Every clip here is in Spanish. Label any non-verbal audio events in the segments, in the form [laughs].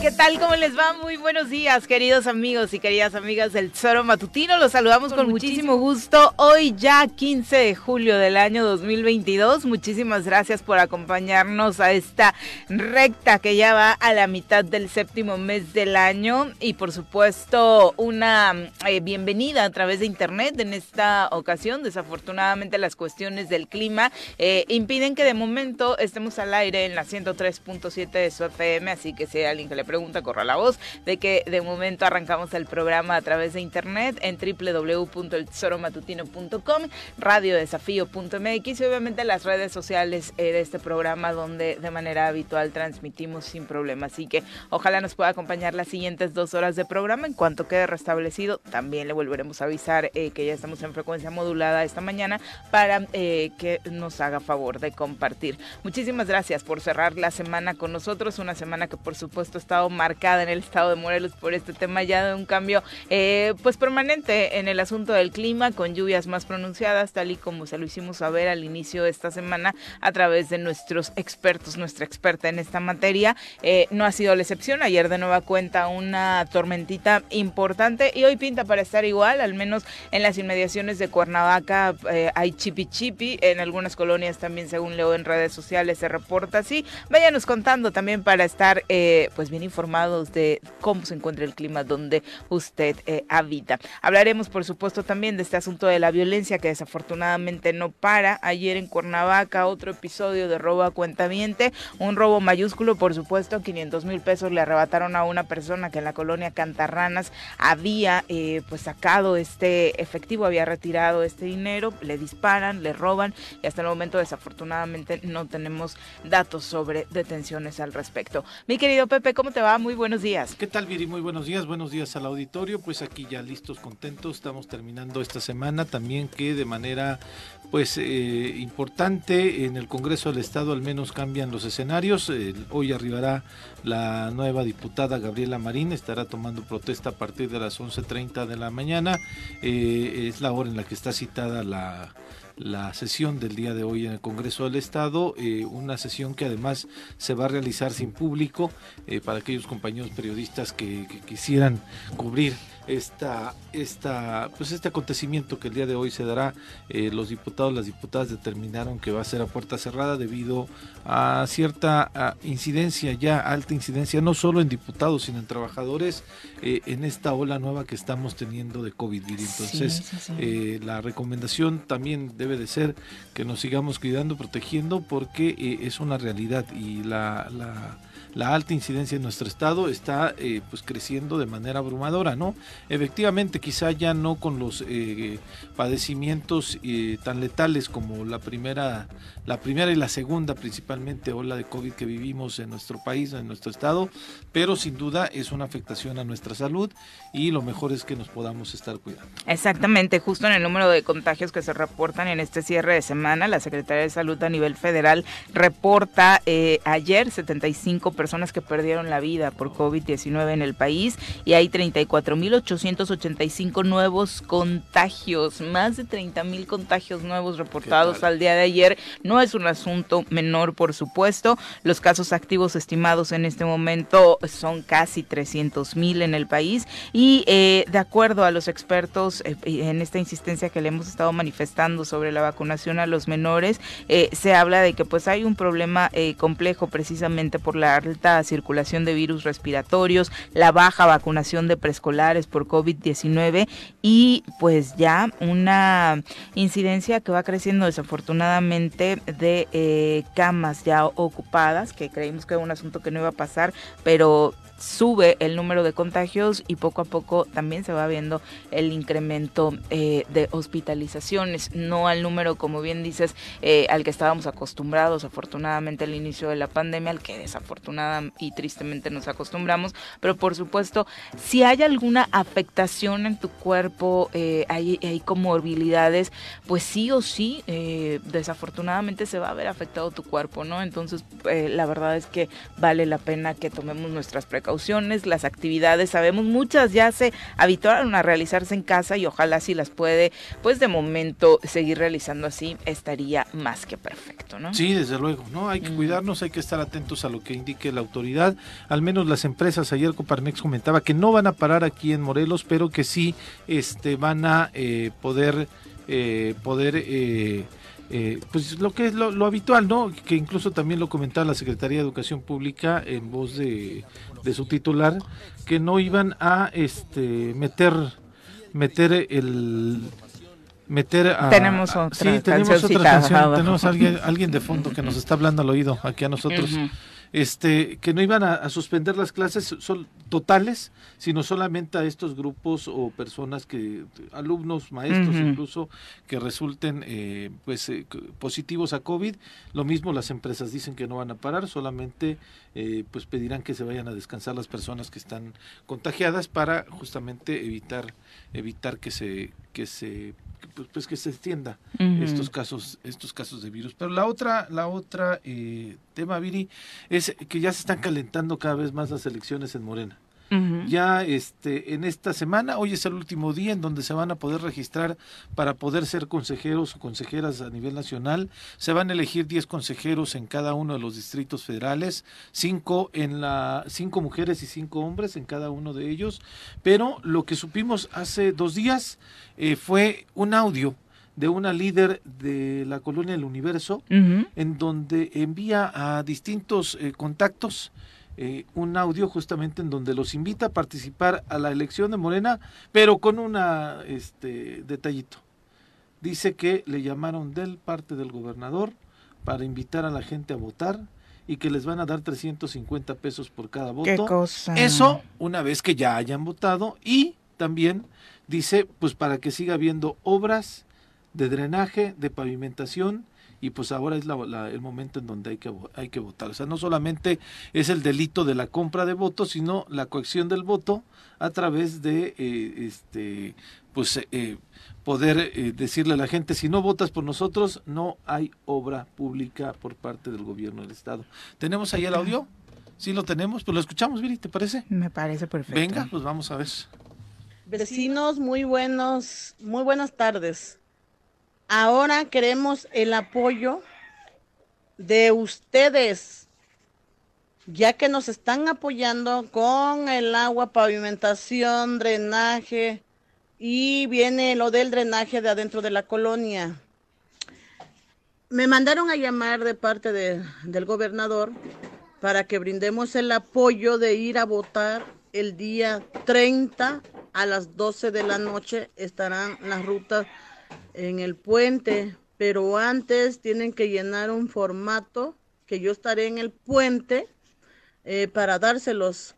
¿Qué tal? ¿Cómo les va? Muy buenos días, queridos amigos y queridas amigas del Zoro Matutino. Los saludamos con, muchísimo. gusto. Hoy ya 15 de julio del año 2022. Muchísimas gracias por acompañarnos a esta recta que ya va a la mitad del séptimo mes del año. Y por supuesto, una eh, bienvenida a través de internet. En esta ocasión, desafortunadamente, las cuestiones del clima eh, impiden que de momento estemos al aire en la 103.7 de su FM. Así que si hay alguien que le pregunta, corra la voz de que de momento arrancamos el programa a través de internet en www.eltesoromatutino.com, radiodesafío.mx y obviamente las redes sociales eh, de este programa donde de manera habitual transmitimos sin problema. Así que ojalá nos pueda acompañar las siguientes dos horas de programa. En cuanto quede restablecido, también le volveremos a avisar eh, que ya estamos en frecuencia modulada esta mañana para eh, que nos haga favor de compartir. Muchísimas gracias por cerrar la semana con nosotros, una semana que por supuesto está marcada en el estado de Morelos por este tema ya de un cambio eh, pues permanente en el asunto del clima con lluvias más pronunciadas tal y como se lo hicimos saber al inicio de esta semana a través de nuestros expertos, nuestra experta en esta materia. Eh, no ha sido la excepción, ayer de nueva cuenta una tormentita importante y hoy pinta para estar igual, al menos en las inmediaciones de Cuernavaca eh, hay chipi chipi, en algunas colonias también según leo en redes sociales se reporta así. Váyanos contando también para estar pues bien informados de cómo se encuentra el clima donde usted eh, habita. Hablaremos, por supuesto, también de este asunto de la violencia que desafortunadamente no para. Ayer en Cuernavaca, otro episodio de robo a cuentaviente, un robo mayúsculo, por supuesto, 500 mil pesos le arrebataron a una persona que en la colonia Cantarranas había eh, pues sacado este efectivo, había retirado este dinero, le disparan, le roban y hasta el momento desafortunadamente no tenemos datos sobre detenciones al respecto. Mi querido Pepe, ¿cómo te Muy buenos días. ¿Qué tal, Viri? Muy buenos días. Buenos días al auditorio. Pues aquí ya listos, contentos. Estamos terminando esta semana también que de manera pues eh, importante en el Congreso del Estado al menos cambian los escenarios. hoy arribará la nueva diputada Gabriela Marín, estará tomando protesta a partir de las 11.30 de la mañana. Eh, es la hora en la que está citada la la sesión del día de hoy en el Congreso del Estado, eh, una sesión que además se va a realizar sin público eh, para aquellos compañeros periodistas que, que quisieran cubrir esta, esta, pues este acontecimiento que el día de hoy se dará. Eh, los diputados, las diputadas determinaron que va a ser a puerta cerrada debido a cierta incidencia, ya alta incidencia, no solo en diputados, sino en trabajadores, eh, en esta ola nueva que estamos teniendo de COVID. Entonces, eh, la recomendación también debe de ser que nos sigamos cuidando, protegiendo, porque es una realidad y la, la la alta incidencia en nuestro estado está eh, pues creciendo de manera abrumadora, ¿no? Efectivamente, quizá ya no con los eh, padecimientos eh, tan letales como la primera, la primera y la segunda principalmente ola de COVID que vivimos en nuestro país, en nuestro estado, pero sin duda es una afectación a nuestra salud y lo mejor es que nos podamos estar cuidando. Exactamente, justo en el número de contagios que se reportan en este cierre de semana, la Secretaría de Salud a nivel federal reporta ayer 75 personas que perdieron la vida por COVID-19 en el país y hay 34.885 nuevos contagios, más de 30.000 contagios nuevos reportados al día de ayer. No es un asunto menor, por supuesto. Los casos activos estimados en este momento son casi 300.000 en el país y eh, de acuerdo a los expertos eh, en esta insistencia que le hemos estado manifestando sobre la vacunación a los menores, eh, se habla de que pues hay un problema complejo precisamente por la circulación de virus respiratorios, la baja vacunación de preescolares por COVID-19 y pues ya una incidencia que va creciendo desafortunadamente de eh, camas ya ocupadas, que creímos que era un asunto que no iba a pasar, pero sube el número de contagios y poco a poco también se va viendo el incremento eh, de hospitalizaciones, no al número, como bien dices, eh, al que estábamos acostumbrados afortunadamente al inicio de la pandemia, al que desafortunadamente y tristemente nos acostumbramos, pero por supuesto, si hay alguna afectación en tu cuerpo, eh, hay, hay comorbilidades, pues sí o sí, eh, desafortunadamente se va a ver afectado tu cuerpo, ¿no? Entonces, la verdad es que vale la pena que tomemos nuestras precauciones, las actividades, sabemos muchas ya se habituaron a realizarse en casa y ojalá si las puede, pues de momento seguir realizando así, estaría más que perfecto, ¿no? Sí, desde luego, ¿no? Hay que cuidarnos, hay que estar atentos a lo que indique la autoridad, al menos las empresas, ayer Coparmex comentaba que no van a parar aquí en Morelos, pero que sí este, van a eh, poder, eh, poder eh, pues lo que es lo, habitual, ¿no? Que incluso también lo comentaba la Secretaría de Educación Pública en voz de, de su titular, que no iban a este meter meter el meter a, tenemos otra sí, tenemos otra canción tenemos alguien alguien de fondo que nos está hablando al oído aquí a nosotros este, que no iban a, suspender las clases son totales, sino solamente a estos grupos o personas que, alumnos, maestros incluso, que resulten eh, pues eh, positivos a COVID. Lo mismo las empresas dicen que no van a parar, solamente eh, pues pedirán que se vayan a descansar las personas que están contagiadas para justamente evitar evitar que se que se pues, pues, que se extienda estos casos estos casos de virus. Pero la otra la otra eh, tema Viri es que ya se están calentando cada vez más las elecciones en Morena. Ya este en esta semana, hoy es el último día en donde se van a poder registrar para poder ser consejeros o consejeras a nivel nacional. Se van a elegir 10 consejeros en cada uno de los distritos federales, cinco en la cinco mujeres y cinco hombres en cada uno de ellos, pero lo que supimos hace dos días eh, fue un audio de una líder de la colonia del universo, en donde envía a distintos eh, contactos eh, un audio justamente en donde los invita a participar a la elección de Morena, pero con un este, detallito. Dice que le llamaron del parte del gobernador para invitar a la gente a votar y que les van a dar 350 pesos por cada voto. Eso una vez que ya hayan votado y también dice pues para que siga habiendo obras de drenaje, de pavimentación y pues ahora es el momento en donde hay que, hay que votar. O sea, no solamente es el delito de la compra de votos, sino la coacción del voto a través de eh, este pues eh, poder eh, decirle a la gente si no votas por nosotros no hay obra pública por parte del gobierno del estado. ¿Tenemos ahí el audio? Sí lo tenemos, pues lo escuchamos, Viri, ¿te parece? Me parece perfecto. Venga, pues vamos a ver. Vecinos, muy buenos, muy buenas tardes. Ahora queremos el apoyo de ustedes, ya que nos están apoyando con el agua, pavimentación, drenaje y viene lo del drenaje de adentro de la colonia. Me mandaron a llamar de parte del gobernador para que brindemos el apoyo de ir a votar el día 30 a las 12 de la noche. Estarán las rutas en el puente, pero antes tienen que llenar un formato que yo estaré en el puente eh, para dárselos.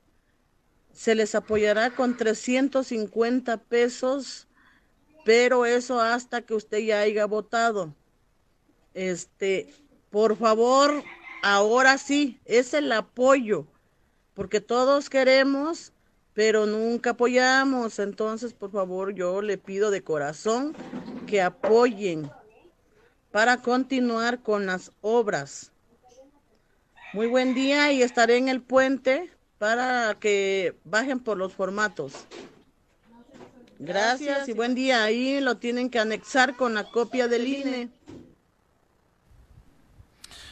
Se les apoyará con 350 pesos, pero eso hasta que usted ya haya votado. Este, por favor, ahora sí, es el apoyo, porque todos queremos pero nunca apoyamos. Entonces, por favor, yo le pido de corazón que apoyen para continuar con las obras. Muy buen día y estaré en el puente para que bajen por los formatos. Gracias y buen día. Ahí lo tienen que anexar con la copia del INE.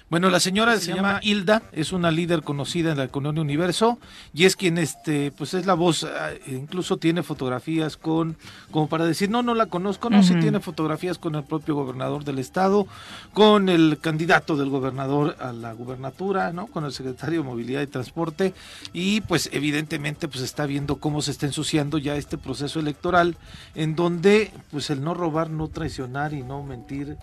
Bueno, la señora se, llama, Hilda, es una líder conocida en la Colonia Universo y es quien este pues es la voz, ah, incluso tiene fotografías con como para decir, "No, no la conozco", no, sí tiene fotografías con el propio gobernador del estado, con el candidato del gobernador a la gubernatura, ¿no? Con el secretario de Movilidad y Transporte y pues evidentemente pues está viendo cómo se está ensuciando ya este proceso electoral en donde pues el no robar, no traicionar y no mentir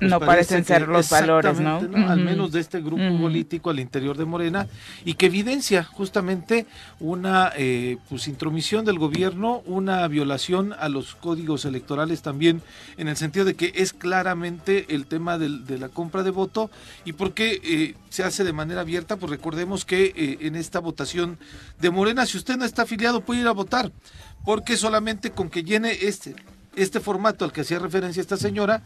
pues no parecen ser los valores, ¿no? Al menos de este grupo político al interior de Morena y que evidencia justamente una eh, pues intromisión del gobierno, una violación a los códigos electorales también en el sentido de que es claramente el tema de la compra de voto y porque eh, se hace de manera abierta, pues recordemos que eh, en esta votación de Morena, si usted no está afiliado puede ir a votar, porque solamente con que llene este este formato al que hacía referencia esta señora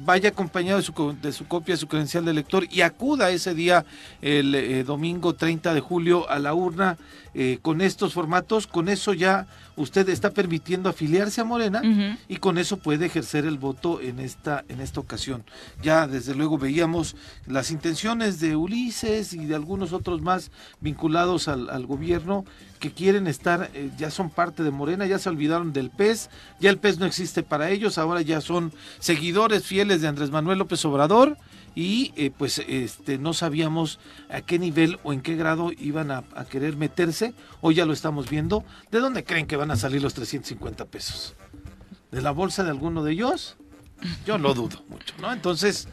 vaya acompañado de su, copia de su credencial de elector y acuda ese día, el eh, domingo 30 de julio, a la urna eh, con estos formatos, con eso ya usted está permitiendo afiliarse a Morena y con eso puede ejercer el voto en esta, en esta ocasión. Ya desde luego veíamos las intenciones de Ulises y de algunos otros más vinculados al, al gobierno que quieren estar, eh, ya son parte de Morena, ya se olvidaron del PES, ya el PES no existe para ellos, ahora ya son seguidores fieles de Andrés Manuel López Obrador y eh, pues este no sabíamos a qué nivel o en qué grado iban a, querer meterse, hoy ya lo estamos viendo, ¿de dónde creen que van a salir los 350 pesos? ¿De la bolsa de alguno de ellos? Yo lo dudo mucho, ¿no? Entonces,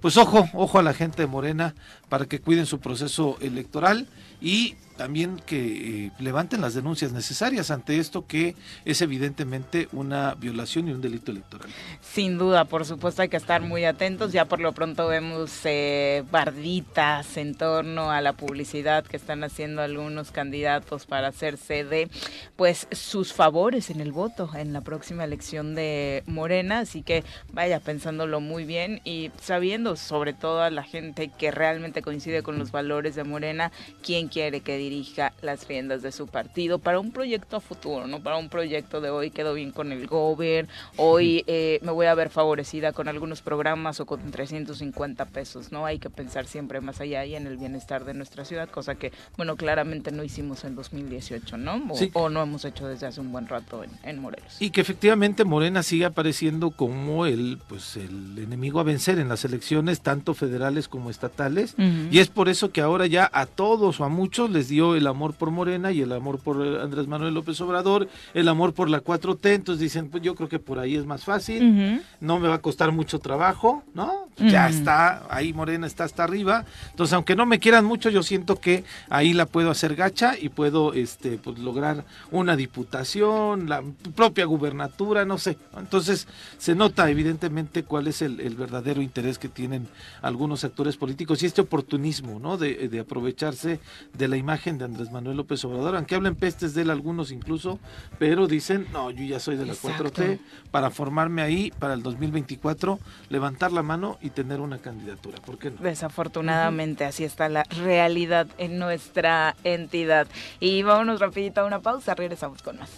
pues ojo, ojo a la gente de Morena para que cuiden su proceso electoral y también que eh, levanten las denuncias necesarias ante esto que es evidentemente una violación y un delito electoral. Sin duda, por supuesto hay que estar muy atentos. Ya por lo pronto vemos eh, barditas en torno a la publicidad que están haciendo algunos candidatos para hacerse de pues sus favores en el voto en la próxima elección de Morena. Así que vaya pensándolo muy bien y sabiendo sobre todo a la gente que realmente coincide con los valores de Morena, quién quiere que dirija las riendas de su partido para un proyecto a futuro, ¿no? Para un proyecto de hoy quedó bien con el gober, hoy eh, me voy a ver favorecida con algunos programas o con 350 pesos, ¿no? Hay que pensar siempre más allá y en el bienestar de nuestra ciudad, cosa que, bueno, claramente no hicimos en 2018, ¿no? O, no hemos hecho desde hace un buen rato en, Morelos. Y que efectivamente Morena sigue apareciendo como el, pues, el enemigo a vencer en las elecciones, tanto federales como estatales, y es por eso que ahora ya a todos o a muchos les dio el amor por Morena y el amor por Andrés Manuel López Obrador, el amor por la 4T, entonces dicen, pues yo creo que por ahí es más fácil, no me va a costar mucho trabajo, ¿no? Ya está, ahí Morena está hasta arriba, entonces aunque no me quieran mucho, yo siento que ahí la puedo hacer gacha y puedo este pues lograr una diputación, la propia gubernatura, no sé. Entonces se nota evidentemente cuál es el, verdadero interés que tienen algunos actores políticos y este oportunismo, ¿no? De, de aprovecharse de la imagen de Andrés Manuel López Obrador, aunque hablen pestes de él algunos incluso, pero dicen, no, yo ya soy de la 4T, para formarme ahí para el 2024, levantar la mano y tener una candidatura, ¿por qué no? Desafortunadamente así está la realidad en nuestra entidad. Y vámonos rapidito a una pausa, regresamos con más.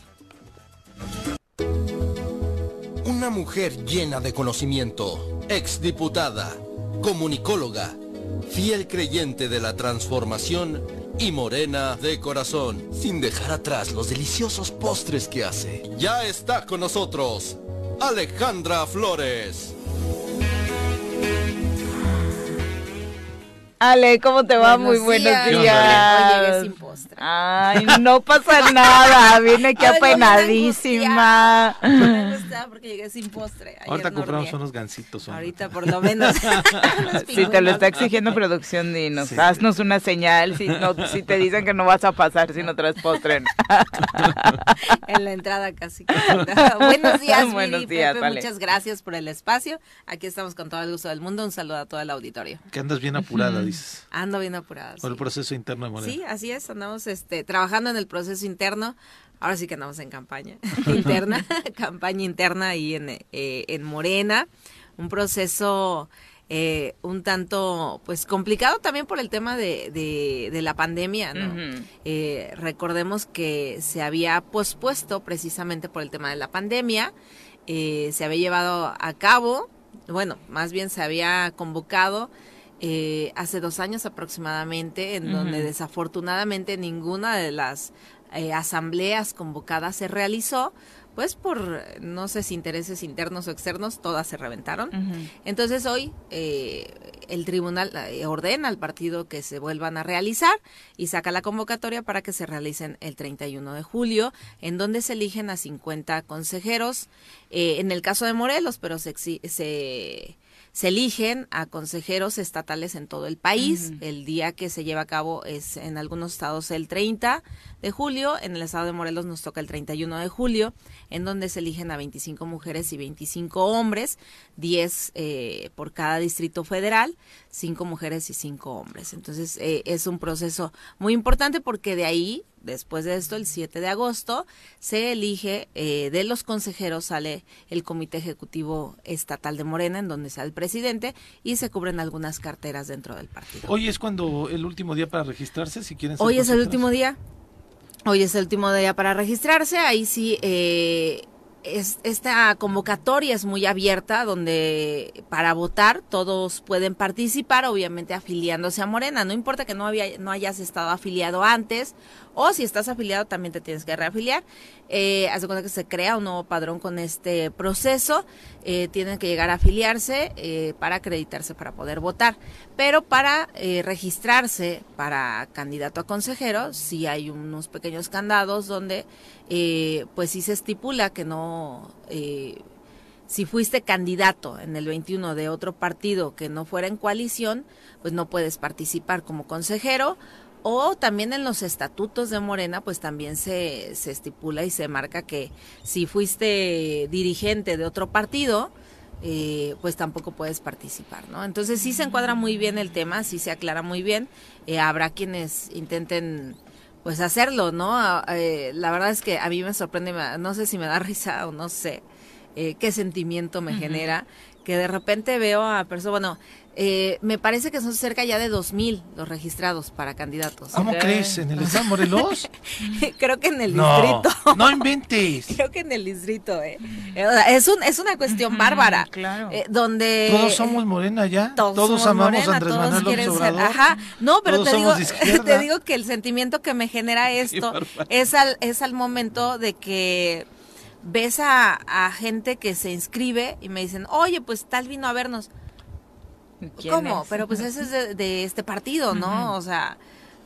Una mujer llena de conocimiento, exdiputada, comunicóloga, fiel creyente de la transformación y morena de corazón, sin dejar atrás los deliciosos postres que hace. Ya está con nosotros Alejandra Flores. Ale, ¿cómo te va? Muy buenos días. sin postre. Ay, no pasa nada. Viene aquí [laughs] apenadísima. Me gusta porque llegué sin postre. Ahorita compramos unos gancitos. Ahorita por lo menos. [laughs] [laughs] si te lo está exigiendo producción, dinos. Haznos una señal si, no, si te dicen que no vas a pasar si no traes postre. en la entrada casi. buenos días, Buenos días, Pepe, Muchas gracias por el espacio. Aquí estamos con todo el gusto del mundo. Un saludo a todo el auditorio. Que andas bien apurada, Ando bien apurada. Por el proceso interno de Morena. Sí, así es, andamos este, trabajando en el proceso interno. Ahora sí que andamos en campaña [laughs] interna, [laughs] campaña interna ahí en, eh, en Morena. Un proceso eh, un tanto pues complicado también por el tema de, de, la pandemia, ¿no? Eh, recordemos que se había pospuesto precisamente por el tema de la pandemia, se había llevado a cabo, bueno, más bien se había convocado eh, hace dos años aproximadamente, en donde desafortunadamente ninguna de las eh, asambleas convocadas se realizó, pues por, no sé si intereses internos o externos, todas se reventaron. Entonces hoy eh, el tribunal ordena al partido que se vuelvan a realizar y saca la convocatoria para que se realicen el 31 de julio, en donde se eligen a 50 consejeros. en el caso de Morelos, pero se, se se eligen a consejeros estatales en todo el país. El día que se lleva a cabo es en algunos estados el 30 de julio, en el estado de Morelos nos toca el 31 de julio, en donde se eligen a 25 mujeres y 25 hombres, 10 eh, por cada distrito federal, 5 mujeres y 5 hombres. Entonces eh, es un proceso muy importante porque de ahí después de esto, el 7 de agosto, se elige, eh, de los consejeros sale el Comité Ejecutivo Estatal de Morena, en donde sale el presidente, y se cubren algunas carteras dentro del partido. Hoy es cuando el último día para registrarse, si quieren. Hoy es el último día. Hoy es el último día para registrarse. Ahí sí, eh, es, esta convocatoria es muy abierta, donde para votar todos pueden participar, obviamente afiliándose a Morena. No importa que no, había, no hayas estado afiliado antes, o si estás afiliado también te tienes que reafiliar. Eh, haz de cuenta que se crea un nuevo padrón con este proceso. Eh, tienen que llegar a afiliarse eh, para acreditarse para poder votar. Pero para eh, registrarse para candidato a consejero, sí hay unos pequeños candados donde eh, pues sí se estipula que no, si fuiste candidato en el 21 de otro partido que no fuera en coalición, pues no puedes participar como consejero. O también en los estatutos de Morena, pues también se, se estipula y se marca que si fuiste dirigente de otro partido, eh, pues tampoco puedes participar, ¿no? Entonces sí se encuadra muy bien el tema, sí se aclara muy bien. Eh, habrá quienes intenten pues hacerlo, ¿no? Eh, la verdad es que a mí me sorprende, no sé si me da [laughs] risa o no sé eh, qué sentimiento me genera, que de repente veo a personas, bueno, eh, me parece que son cerca ya de 2.000 los registrados para candidatos. ¿Cómo crees? ¿En el [laughs] estado de Morelos? [laughs] Creo que en el no, distrito. no inventes. [laughs] Creo que en el distrito, ¿eh? Es, un, es una cuestión bárbara. claro. eh, donde Todos somos morena ya. Todos, somos amamos Morena, a Andrés todos Manuel ser-. Ajá, no, pero Todos te digo, te digo que el sentimiento que me genera esto es al, es al momento de que ves a, a gente que se inscribe y me dicen, oye, pues tal vino a vernos. ¿Quién ¿Cómo? es? Pero pues ese es de, de este partido, ¿no? O sea,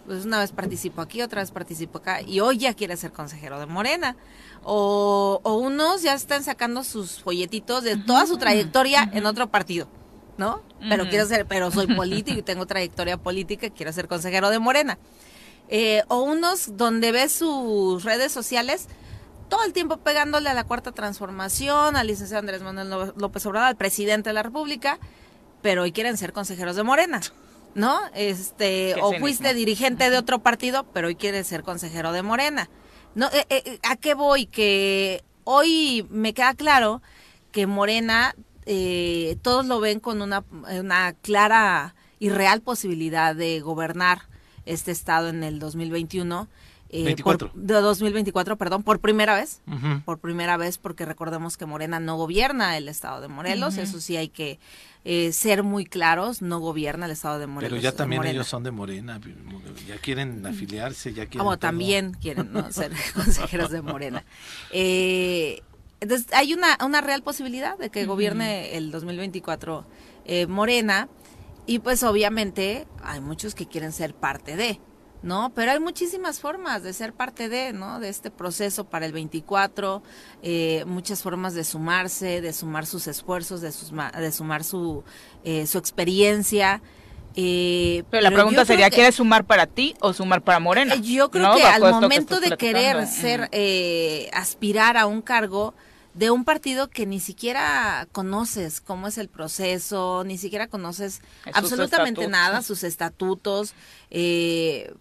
pues una vez participo aquí, otra vez participo acá, y hoy ya quiere ser consejero de Morena. O, o unos ya están sacando sus folletitos de toda su trayectoria en otro partido, ¿no? Pero quiero ser, pero soy [laughs] político y tengo trayectoria política y quiero ser consejero de Morena. Eh, o unos donde ves sus redes sociales todo el tiempo pegándole a la cuarta transformación, al licenciado Andrés Manuel Ló- López Obrador, al presidente de la República, pero hoy quieren ser consejeros de Morena, ¿no? Este, o fuiste dirigente de otro partido, pero hoy quieres ser consejero de Morena. No, eh, eh, ¿a qué voy? Que hoy me queda claro que Morena eh, todos lo ven con una, una clara y real posibilidad de gobernar este estado en el 2021. Eh, 24. por- de 2024, perdón, por primera vez por primera vez porque recordemos que Morena no gobierna el estado de Morelos, eso sí hay que eh, ser muy claros, no gobierna el estado de Morelos. Pero ya también Morena. ellos son de Morena. Ya quieren afiliarse, ya quieren. Como todo. también quieren ¿no? ser [laughs] consejeros de Morena. Eh, entonces, hay una, una real posibilidad de que gobierne el 2024 eh, Morena y pues obviamente hay muchos que quieren ser parte de, ¿no? Pero hay muchísimas formas de ser parte de, ¿no? De este proceso para el 24, eh, muchas formas de sumarse, de sumar sus esfuerzos, de, suma- de sumar su, eh, su experiencia. eh, Pero la pregunta sería, que- ¿quieres sumar para ti o sumar para Morena? eh, Yo creo ¿No? que Bajo al que momento de querer ser, eh, aspirar a un cargo de un partido que ni siquiera conoces cómo es el proceso, ni siquiera conoces Sus absolutamente estatutos. nada, sus estatutos, eh,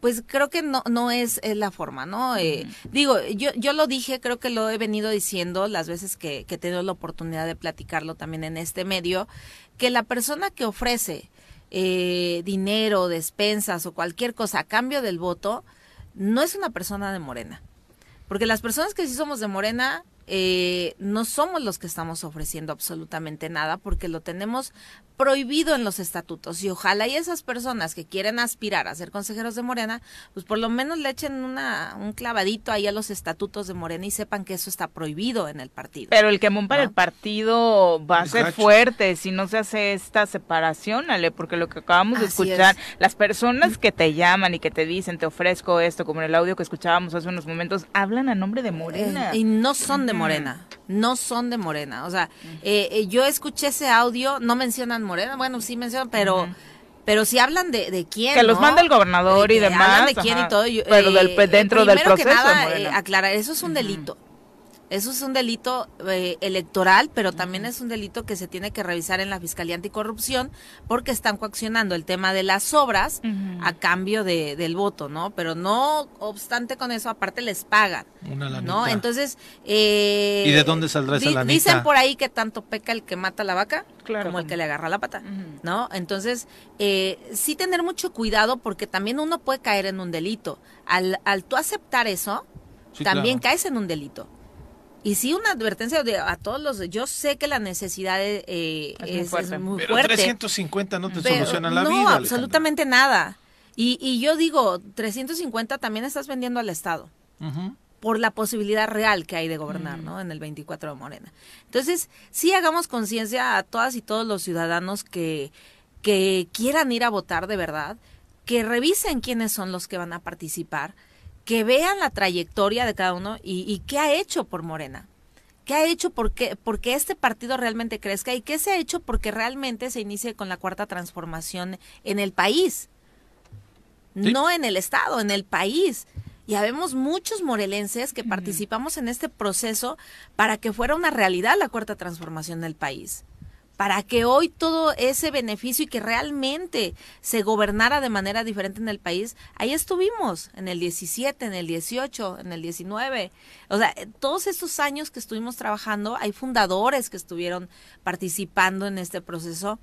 pues creo que no, no es, es la forma, ¿no? Eh, Digo, yo, yo lo dije, creo que lo he venido diciendo las veces que, que he tenido la oportunidad de platicarlo también en este medio, que la persona que ofrece eh, dinero, despensas o cualquier cosa a cambio del voto, no es una persona de Morena. Porque las personas que sí somos de Morena, eh, no somos los que estamos ofreciendo absolutamente nada, porque lo tenemos prohibido en los estatutos. Y ojalá y esas personas que quieren aspirar a ser consejeros de Morena, pues por lo menos le echen una, un clavadito ahí a los estatutos de Morena y sepan que eso está prohibido en el partido. Pero el quemón para ¿no? el partido va a ser fuerte si no se hace esta separación, Ale, porque lo que acabamos de Así escuchar, es. las personas que te llaman y que te dicen, te ofrezco esto, como en el audio que escuchábamos hace unos momentos, hablan a nombre de Morena. Eh, y no son de Morena. No son de Morena. O sea, eh, eh, yo escuché ese audio, no mencionan Morena, bueno, sí mencionan, pero... Pero si hablan de, de quién. Que los manda el gobernador y demás. Hablan de quién y todo. pero del, eh, dentro del proceso. Que nada, aclarar, eso es un delito. Eso es un delito eh, electoral, pero también es un delito que se tiene que revisar en la Fiscalía Anticorrupción porque están coaccionando el tema de las obras a cambio de, del voto, ¿no? Pero no obstante con eso, aparte les pagan, ¿no? Entonces... Eh, ¿Y de dónde saldrá esa lanita? Dicen por ahí que tanto peca el que mata la vaca como el que le agarra la pata, ¿no? Entonces, eh, sí tener mucho cuidado porque también uno puede caer en un delito. Al, al tú aceptar eso, también caes en un delito. Y sí, una advertencia a todos los. Yo sé que la necesidad eh, es, muy fuerte. pero 350 no te solucionan la vida. No, absolutamente nada. Y, y yo digo, 350 también estás vendiendo al Estado. Por la posibilidad real que hay de gobernar, mm. ¿no? En el 24 de Morena. Entonces, sí hagamos conciencia a todas y todos los ciudadanos que, que quieran ir a votar de verdad, que revisen quiénes son los que van a participar que vean la trayectoria de cada uno y, qué ha hecho por Morena. ¿Qué ha hecho porque, porque este partido realmente crezca y qué se ha hecho porque realmente se inicie con la cuarta transformación en el país? No en el Estado, en el país. Y habemos muchos morelenses que participamos en este proceso para que fuera una realidad la cuarta transformación del país para que hoy todo ese beneficio y que realmente se gobernara de manera diferente en el país, ahí estuvimos, en el 17, en el 18, en el 19. O sea, todos estos años que estuvimos trabajando, hay fundadores que estuvieron participando en este proceso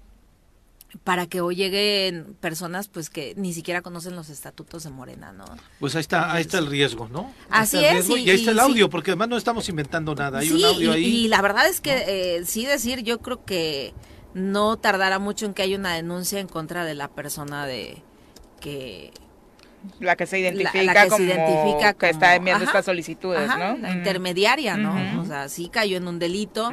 para que hoy lleguen personas pues que ni siquiera conocen los estatutos de Morena, ¿no? Pues ahí está, ahí está el riesgo, ¿no? Así es. Y, ahí está el audio, porque además no estamos inventando nada, hay un audio ahí. Y la verdad es que eh, sí decir, yo creo que no tardará mucho en que haya una denuncia en contra de la persona de que la que se identifica que como identifica que está enviando estas solicitudes, ¿no? La intermediaria, ¿no? O sea, sí cayó en un delito,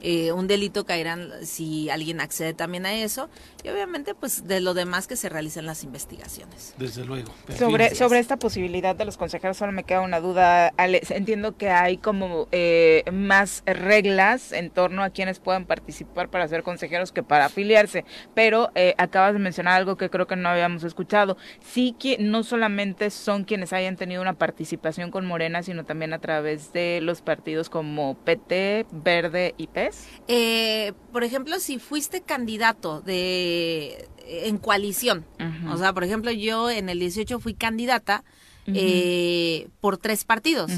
eh, un delito caerán si alguien accede también a eso y obviamente pues de lo demás que se realicen las investigaciones. Desde luego. Sobre, sobre esta posibilidad de los consejeros solo me queda una duda, Entiendo que hay como eh, más reglas en torno a quienes puedan participar para ser consejeros que para afiliarse, pero eh, acabas de mencionar algo que creo que no habíamos escuchado. Sí que no solamente son quienes hayan tenido una participación con Morena, sino también a través de los partidos como PT, Verde y PES. Eh, por ejemplo, si fuiste candidato de en coalición, o sea, por ejemplo, yo en el 18 fui candidata eh, por tres partidos,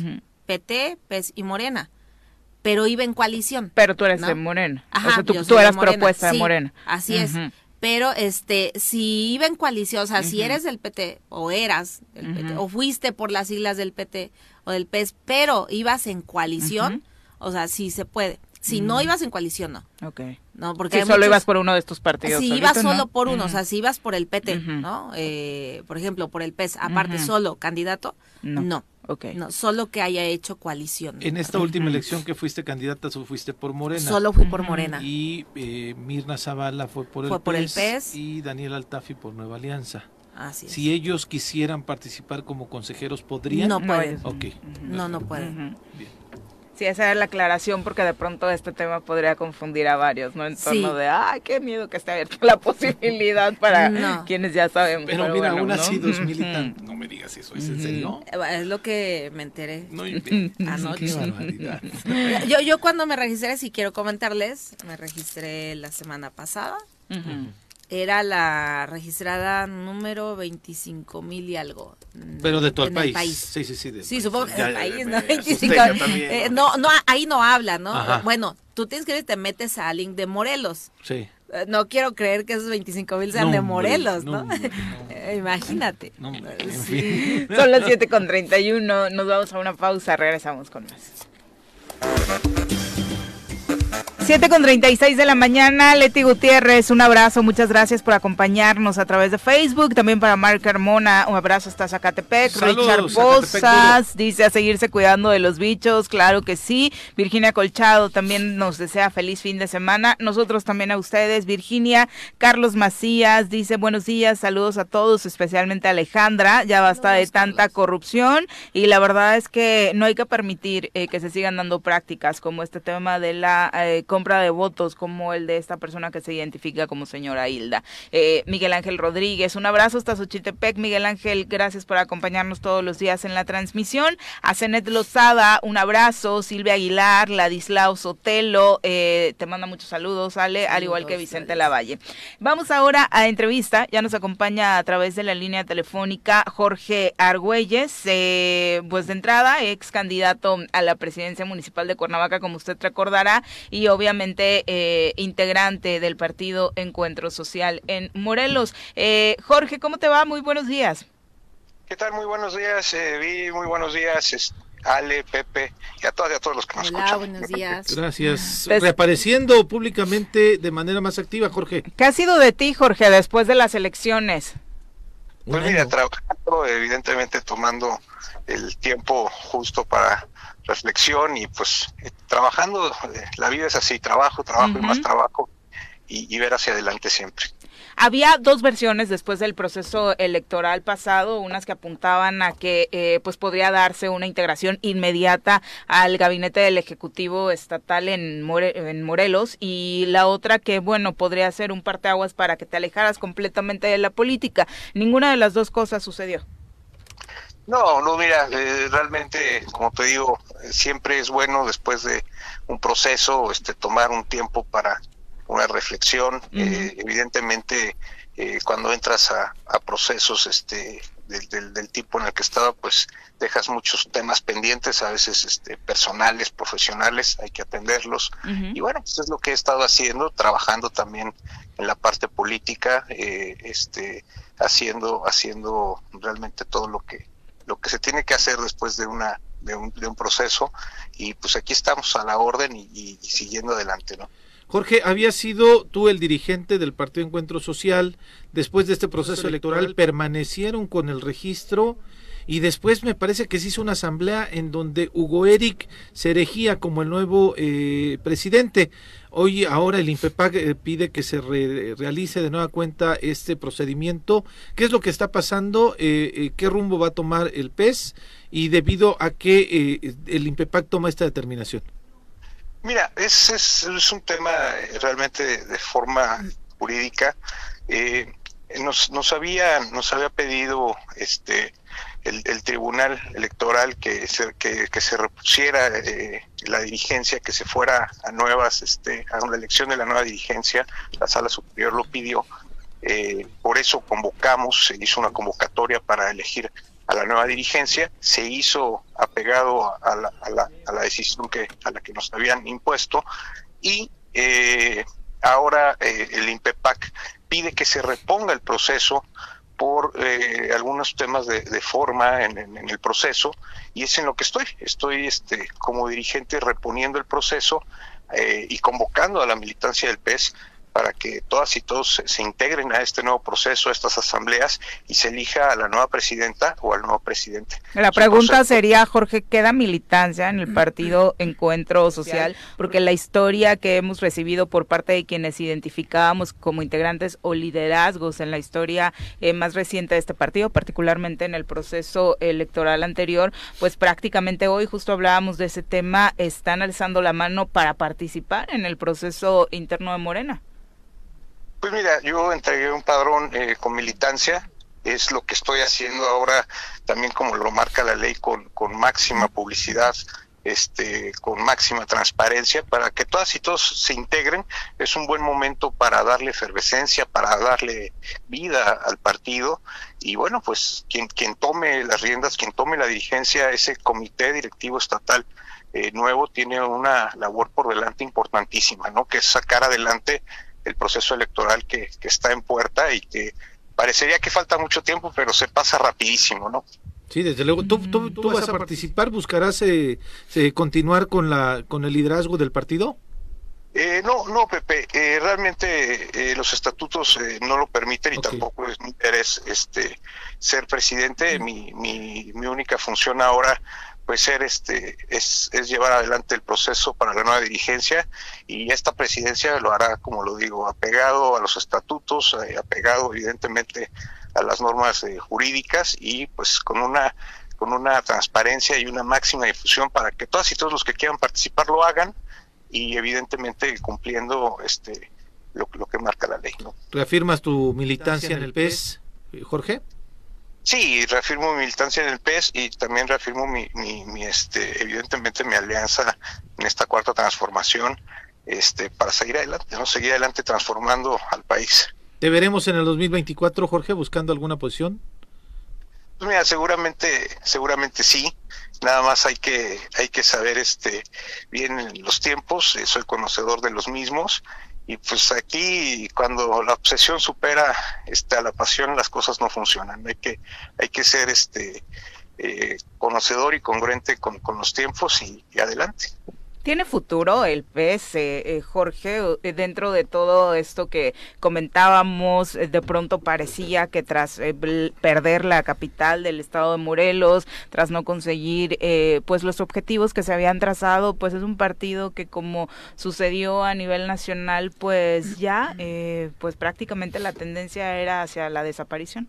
PT, PES y Morena pero iba en coalición. Pero tú eres de Morena. o sea, tú, eras propuesta de Morena. Así es. Pero este, si iba en coalición, o sea, si eres del PT o eras del PT o fuiste por las siglas del PT o del PES, pero ibas en coalición, o sea, sí se puede. Si no mm. ibas en coalición, no. Ok. No, porque si solo ibas por uno de estos partidos. Si ibas solo por uno, o sea, si ibas por el PT, ¿no? Eh, por ejemplo, por el PES, aparte solo candidato, no. no. Okay. No, solo que haya hecho coalición. En esta última elección que fuiste candidata, solo fuiste por Morena. Solo fui por Morena. Y eh, Mirna Zavala fue por, fue el, por PES, el PES. Y Daniel Altafi por Nueva Alianza. Así es. Si ellos quisieran participar como consejeros, ¿podrían? No pueden. Okay. No, no pueden. Bien. Sí, esa era la aclaración porque de pronto este tema podría confundir a varios, ¿no? En torno de, ay, qué miedo que esté abierta la [laughs] posibilidad para quienes ya saben. Pero, mira, aún así, dos mil No me digas eso, ¿es en serio? Es lo que me enteré. No anoche. [laughs] yo, yo cuando me registré, si quiero comentarles, me registré la semana pasada era la registrada número 25 mil y algo. Pero de todo el país. Sí, sí, sí. sí, supongo que del país, ¿no? 25. Eh, no, no, ahí no habla, ¿no? Bueno, tú tienes que ir y te metes a link de Morelos. Sí. Eh, no quiero creer que esos 25 mil sean de Morelos, ¿no? Imagínate. sí. Son las 7 con 31. Nos vamos a una pausa. Regresamos con más. 7 con 36 de la mañana, Leti Gutiérrez, un abrazo, muchas gracias por acompañarnos a través de Facebook, también para Marc Carmona, un abrazo hasta Zacatepec, Richard Pozas, dice a seguirse cuidando de los bichos, claro que sí, Virginia Colchado también nos desea feliz fin de semana, nosotros también a ustedes, Virginia, Carlos Macías dice buenos días, saludos a todos, especialmente a Alejandra, ya basta de tanta corrupción y la verdad es que no hay que permitir eh, que se sigan dando prácticas como este tema de la... Eh, compra de votos como el de esta persona que se identifica como señora Hilda. Eh, Miguel Ángel Rodríguez, un abrazo hasta Xochitepec. Miguel Ángel, gracias por acompañarnos todos los días en la transmisión. A Zenet Lozada, un abrazo. Silvia Aguilar, Ladislao Sotelo, eh, te manda muchos saludos, Ale, al igual que Vicente Lavalle. Vamos ahora a entrevista. Ya nos acompaña a través de la línea telefónica Jorge Argüelles, eh, pues de entrada, ex candidato a la presidencia municipal de Cuernavaca, como usted recordará, y obviamente obviamente eh, integrante del partido Encuentro Social en Morelos. Eh, Jorge, ¿cómo te va? Muy buenos días. ¿Qué tal? Muy buenos días, eh, Vi, muy buenos días. Ale, Pepe y a todos, a todos los que nos Hola, buenos días. Gracias. [laughs] Pues, Reapareciendo públicamente de manera más activa, Jorge. ¿Qué ha sido de ti, Jorge, después de las elecciones? Pues mira, trabajando, evidentemente tomando el tiempo justo para reflexión y pues eh, trabajando, eh, la vida es así, trabajo, trabajo y más trabajo y, ver hacia adelante siempre. Había dos versiones después del proceso electoral pasado, unas que apuntaban a que eh, pues podría darse una integración inmediata al gabinete del Ejecutivo Estatal en, en Morelos y la otra que bueno podría ser un parteaguas para que te alejaras completamente de la política. Ninguna de las dos cosas sucedió. No, no, mira, eh, realmente, como te digo, siempre es bueno después de un proceso, este, tomar un tiempo para una reflexión. Eh, evidentemente, eh, cuando entras a, procesos, este, del, del, tipo en el que estaba, pues dejas muchos temas pendientes, a veces este, personales, profesionales, hay que atenderlos. Y bueno, pues es lo que he estado haciendo, trabajando también en la parte política, este, haciendo, haciendo realmente todo lo que lo que se tiene que hacer después de una de un, de un proceso y pues aquí estamos a la orden y, siguiendo adelante, ¿no? Jorge, había sido tú el dirigente del Partido Encuentro Social, después de este proceso electoral permanecieron con el registro y después me parece que se hizo una asamblea en donde Hugo Eric se erigía como el nuevo eh, presidente. Hoy, ahora el INPEPAC eh, pide que se realice de nueva cuenta este procedimiento. ¿Qué es lo que está pasando? Eh, eh ¿Qué rumbo va a tomar el PES? Y debido a qué eh, el INPEPAC toma esta determinación. Mira, es, es, un tema realmente de, forma jurídica. nos, nos, había, nos había pedido este el, Tribunal Electoral que se, que, se repusiera eh, la dirigencia, que se fuera a nuevas, este, a una elección de la nueva dirigencia, la Sala Superior lo pidió, eh, por eso convocamos, se hizo una convocatoria para elegir a la nueva dirigencia, se hizo apegado a la, a la, a la decisión que, a la que nos habían impuesto y eh, ahora el INPEPAC pide que se reponga el proceso por eh, algunos temas de, forma en, el proceso y es en lo que estoy. Estoy este, como dirigente reponiendo el proceso eh, y convocando a la militancia del PES para que todas y todos se, integren a este nuevo proceso, a estas asambleas y se elija a la nueva presidenta o al nuevo presidente. La pregunta sería, Jorge, ¿queda militancia en el partido Encuentro Social? Porque la historia que hemos recibido por parte de quienes identificábamos como integrantes o liderazgos en la historia eh, más reciente de este partido, particularmente en el proceso electoral anterior, pues prácticamente hoy justo hablábamos de ese tema, están alzando la mano para participar en el proceso interno de Morena. Pues mira, yo entregué un padrón eh, con militancia, es lo que estoy haciendo ahora, también como lo marca la ley, con, máxima publicidad, este, con máxima transparencia, para que todas y todos se integren. Es un buen momento para darle efervescencia, para darle vida al partido. Y bueno, pues quien, quien tome las riendas, quien tome la dirigencia, ese comité directivo estatal eh, nuevo, tiene una labor por delante importantísima, ¿no? Que es sacar adelante el proceso electoral que, está en puerta y que parecería que falta mucho tiempo, pero se pasa rapidísimo, ¿no? Sí, desde luego. ¿Tú, tú, vas a participar? ¿Buscarás eh, continuar con, la, con el liderazgo del partido? Eh, no, no, Pepe. Eh, realmente eh, los estatutos no lo permiten y tampoco es mi interés este, ser presidente. Mi, mi, mi única función ahora pues ser este es, es, llevar adelante el proceso para la nueva dirigencia y esta presidencia lo hará como lo digo apegado a los estatutos apegado evidentemente a las normas jurídicas y pues con una con una transparencia y una máxima difusión para que todas y todos los que quieran participar lo hagan y evidentemente cumpliendo este lo, que marca la ley. ¿no? ¿Reafirmas tu militancia en el PES, Jorge? Sí, reafirmo mi militancia en el PES y también reafirmo mi, mi, este, evidentemente mi alianza en esta cuarta transformación este, para seguir adelante, ¿no? seguir adelante transformando al país. ¿Te veremos en el 2024, Jorge, buscando alguna posición? Pues mira, seguramente, seguramente sí. Nada más hay que, hay que saber este bien los tiempos, eh, soy conocedor de los mismos y pues aquí cuando la obsesión supera este, la pasión las cosas no funcionan. Hay que hay que ser este eh, conocedor y congruente con, con los tiempos y adelante ¿Tiene futuro el PES, eh, eh, Jorge, eh, dentro de todo esto que comentábamos? De pronto parecía que tras perder la capital del estado de Morelos, tras no conseguir pues los objetivos que se habían trazado, pues es un partido que como sucedió a nivel nacional, pues ya, pues prácticamente la tendencia era hacia la desaparición.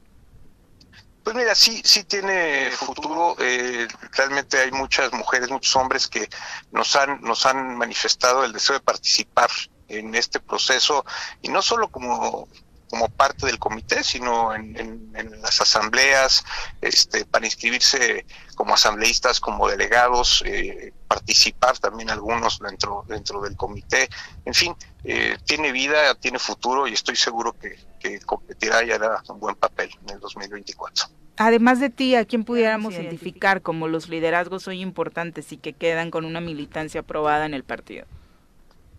Pues mira, sí, sí tiene futuro. Eh, realmente hay muchas mujeres, muchos hombres que nos han, nos han manifestado el deseo de participar en este proceso y no solo como como parte del comité, sino en, las asambleas, este, para inscribirse como asambleístas, como delegados, eh, participar también algunos dentro, dentro del comité. En fin, eh, tiene vida, tiene futuro y estoy seguro que, que competirá y hará un buen papel en el 2024. Además de ti, ¿a quién pudiéramos identificar como los liderazgos hoy importantes y que quedan con una militancia aprobada en el partido?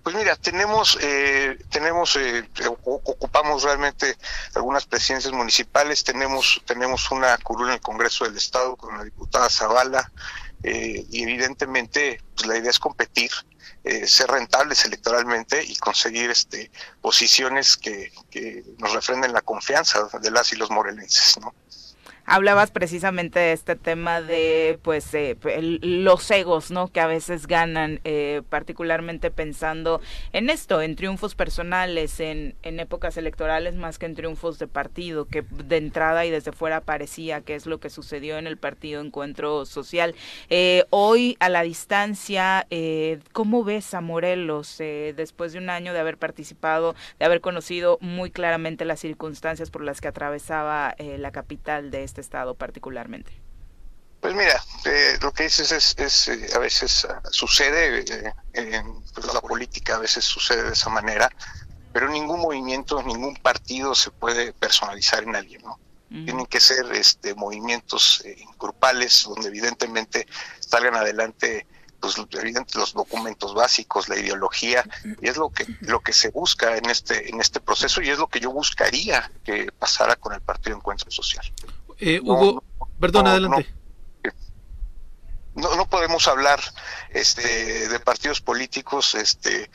Pues mira, tenemos, eh, tenemos, eh, ocupamos realmente algunas presidencias municipales, tenemos, tenemos una curul en el Congreso del Estado con la diputada Zavala, eh, y evidentemente pues, la idea es competir, ser rentables electoralmente y conseguir este posiciones que, que nos refrenden la confianza de las y los morelenses, ¿no? Hablabas precisamente de este tema de pues eh, los egos no que a veces ganan eh, particularmente pensando en esto en triunfos personales en, en épocas electorales más que en triunfos de partido que de entrada y desde fuera parecía que es lo que sucedió en el partido encuentro social. Eh, hoy a la distancia cómo ves a Morelos después de un año de haber participado de haber conocido muy claramente las circunstancias por las que atravesaba la capital de este este estado particularmente? Pues mira, eh, lo que dices es, eh, a veces ah, sucede, eh, en pues, la política a veces sucede de esa manera, pero ningún movimiento, ningún partido se puede personalizar en alguien, ¿no? Tienen que ser este, movimientos grupales donde evidentemente salgan adelante pues evidentemente los documentos básicos, la ideología, y es lo que lo que se busca en este en este proceso y es lo que yo buscaría que pasara con el Partido Encuentro Social. Eh, Hugo, perdón, adelante. No, no, podemos hablar este, de partidos políticos este,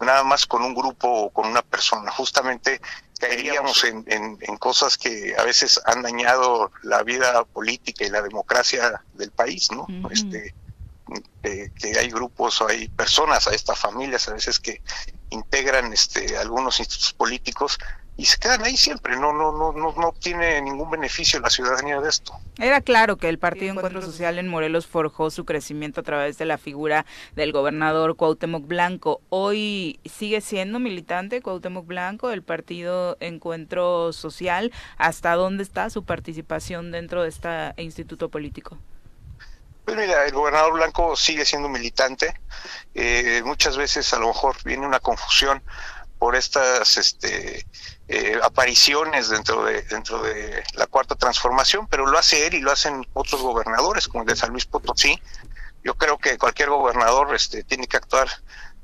nada más con un grupo o con una persona. Justamente caeríamos en, en, cosas que a veces han dañado la vida política y la democracia del país, ¿no? este, que hay grupos o hay personas, a estas familias a veces que integran este, algunos institutos políticos y se quedan ahí siempre, no, no, no, no, no obtiene ningún beneficio la ciudadanía de esto. Era claro que el Partido Encuentro Social en Morelos forjó su crecimiento a través de la figura del gobernador Cuauhtémoc Blanco. Hoy sigue siendo militante Cuauhtémoc Blanco del Partido Encuentro Social. ¿Hasta dónde está su participación dentro de este instituto político? Pues mira, el gobernador Blanco sigue siendo militante. Eh, muchas veces a lo mejor viene una confusión por estas este, eh, apariciones dentro de, dentro de la cuarta transformación, pero lo hace él y lo hacen otros gobernadores, como el de San Luis Potosí. Yo creo que cualquier gobernador este, tiene que actuar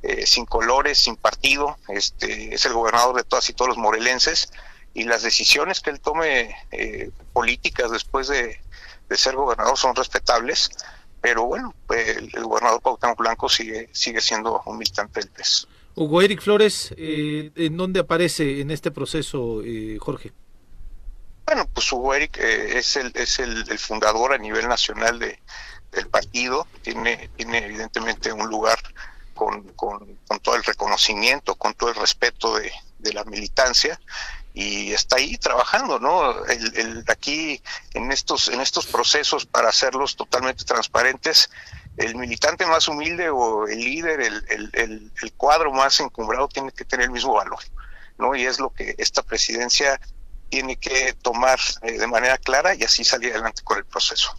eh, sin colores, sin partido. Este, es el gobernador de todas y todos los morelenses y las decisiones que él tome eh, políticas después de, ser gobernador son respetables. Pero bueno, el, el gobernador Cuauhtémoc Blanco sigue, sigue siendo un militante del PES. Hugo Eric Flores, eh, ¿en dónde aparece en este proceso, eh, Jorge? Bueno, pues Hugo Eric eh, es, el, es el, fundador a nivel nacional de, del partido, tiene, tiene evidentemente un lugar con, con, todo el reconocimiento, con todo el respeto de, de la militancia y está ahí trabajando, ¿no? El, aquí en estos en estos procesos para hacerlos totalmente transparentes, el militante más humilde o el líder, el, el, el cuadro más encumbrado tiene que tener el mismo valor, ¿no? Y es lo que esta presidencia tiene que tomar eh, de manera clara y así salir adelante con el proceso.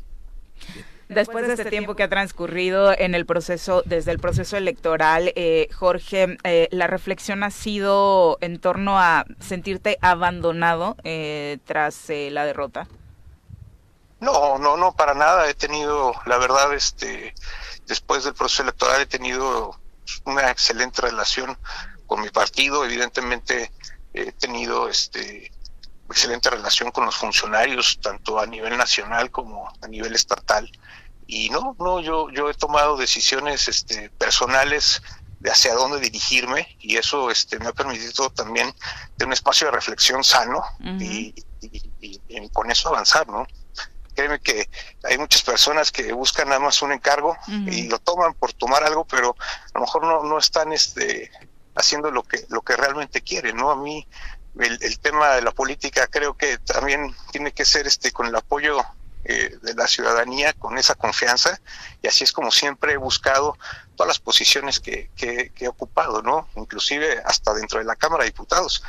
Después de este tiempo que ha transcurrido en el proceso, desde el proceso electoral, eh, Jorge, eh, la reflexión ha sido en torno a sentirte abandonado tras la derrota. No, no, no, para nada. He tenido, la verdad, este, después del proceso electoral he tenido una excelente relación con mi partido. Evidentemente he tenido, este, excelente relación con los funcionarios, tanto a nivel nacional como a nivel estatal. Y no, no, yo, yo he tomado decisiones este, personales de hacia dónde dirigirme y eso este, me ha permitido también de un espacio de reflexión sano y, con eso avanzar, ¿no? Créeme que hay muchas personas que buscan nada más un encargo y lo toman por tomar algo, pero a lo mejor no, no están este, haciendo lo que, lo que realmente quieren, ¿no? A mí el, tema de la política creo que también tiene que ser este con el apoyo eh, de la ciudadanía, con esa confianza, y así es como siempre he buscado todas las posiciones que, que, he ocupado, ¿no? Inclusive hasta dentro de la Cámara de Diputados.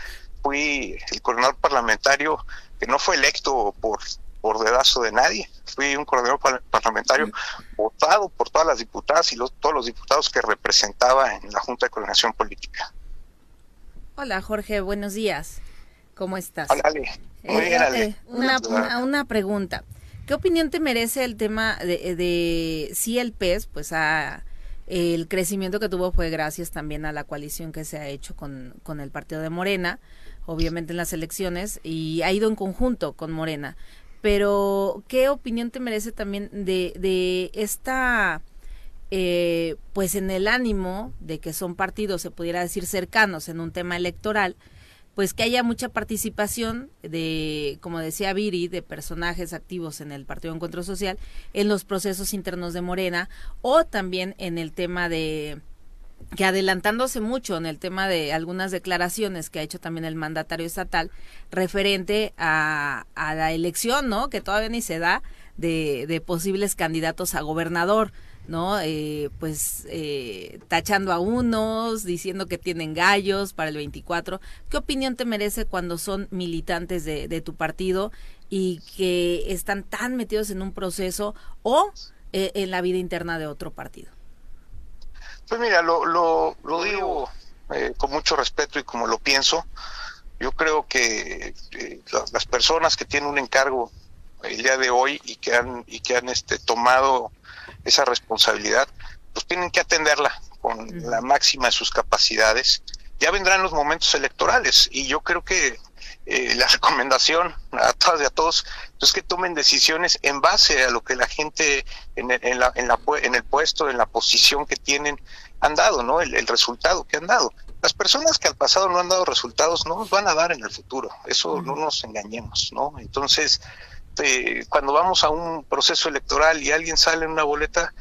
Fui el coordinador parlamentario que no fue electo por, por dedazo de nadie, fui un coordinador parlamentario votado por todas las diputadas y todos los diputados que representaba en la Junta de Coordinación Política. Hola Jorge, buenos días. ¿Cómo estás? Hola Ale. Muy bien, Ale. Eh, una, una, pregunta. ¿Qué opinión te merece el tema de, de si el PES, pues a, el crecimiento que tuvo fue gracias también a la coalición que se ha hecho con, con el partido de Morena, obviamente en las elecciones, y ha ido en conjunto con Morena. Pero, ¿qué opinión te merece también de, de esta eh, pues en el ánimo de que son partidos, se pudiera decir, cercanos en un tema electoral, pues que haya mucha participación de, como decía Viri, de personajes activos en el Partido Encuentro Social, en los procesos internos de Morena, o también en el tema de que adelantándose mucho en el tema de algunas declaraciones que ha hecho también el mandatario estatal referente a, la elección, ¿no? Que todavía ni se da de, de posibles candidatos a gobernador. ¿no? Eh, pues eh, tachando a unos, diciendo que tienen gallos para el 24. ¿Qué opinión te merece cuando son militantes de, de tu partido y que están tan metidos en un proceso o eh, en la vida interna de otro partido? Pues mira, lo, lo, lo digo con mucho respeto y como lo pienso. Yo creo que las personas que tienen un encargo el día de hoy y que han y que han este tomado esa responsabilidad, pues tienen que atenderla con la máxima de sus capacidades. Ya vendrán los momentos electorales y yo creo que eh, la [laughs] recomendación a todas y a todos es que tomen decisiones en base a lo que la gente en el, en la, en, la, en el puesto, en la posición que tienen, han dado, ¿no? El, el, resultado que han dado. Las personas que al pasado no han dado resultados no van a dar en el futuro, eso no nos engañemos, ¿no? Entonces, este, cuando vamos a un proceso electoral y alguien sale en una boleta,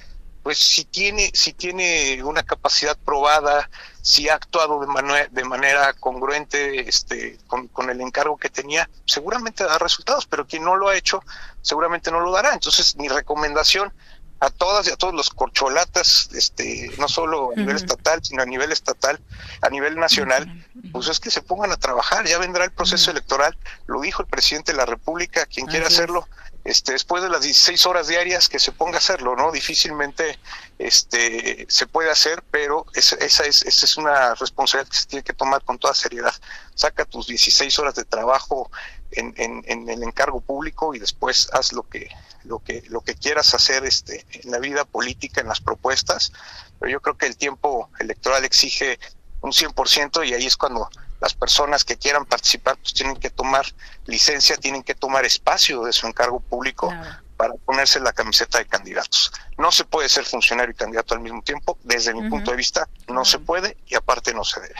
pues si tiene, si tiene una capacidad probada, si ha actuado de, manera, de manera congruente este, con, con, el encargo que tenía, seguramente da resultados, pero quien no lo ha hecho, seguramente no lo dará. Entonces, mi recomendación a todas y a todos los corcholatas, este, no solo a nivel estatal, sino a nivel estatal, a nivel nacional, pues es que se pongan a trabajar, ya vendrá el proceso electoral, lo dijo el presidente de la República, quien quiera hacerlo, este, después de las 16 horas diarias que se ponga a hacerlo, ¿no? Difícilmente este, se puede hacer, pero esa, esa, es, esa es una responsabilidad que se tiene que tomar con toda seriedad. Saca tus 16 horas de trabajo en, en, en el encargo público y después haz lo que, lo que, lo que quieras hacer este, en la vida política, en las propuestas, pero yo creo que el tiempo electoral exige un 100% y ahí es cuando las personas que quieran participar pues tienen que tomar licencia, tienen que tomar espacio de su encargo público para ponerse la camiseta de candidatos. No se puede ser funcionario y candidato al mismo tiempo, desde mi punto de vista no se puede y aparte no se debe.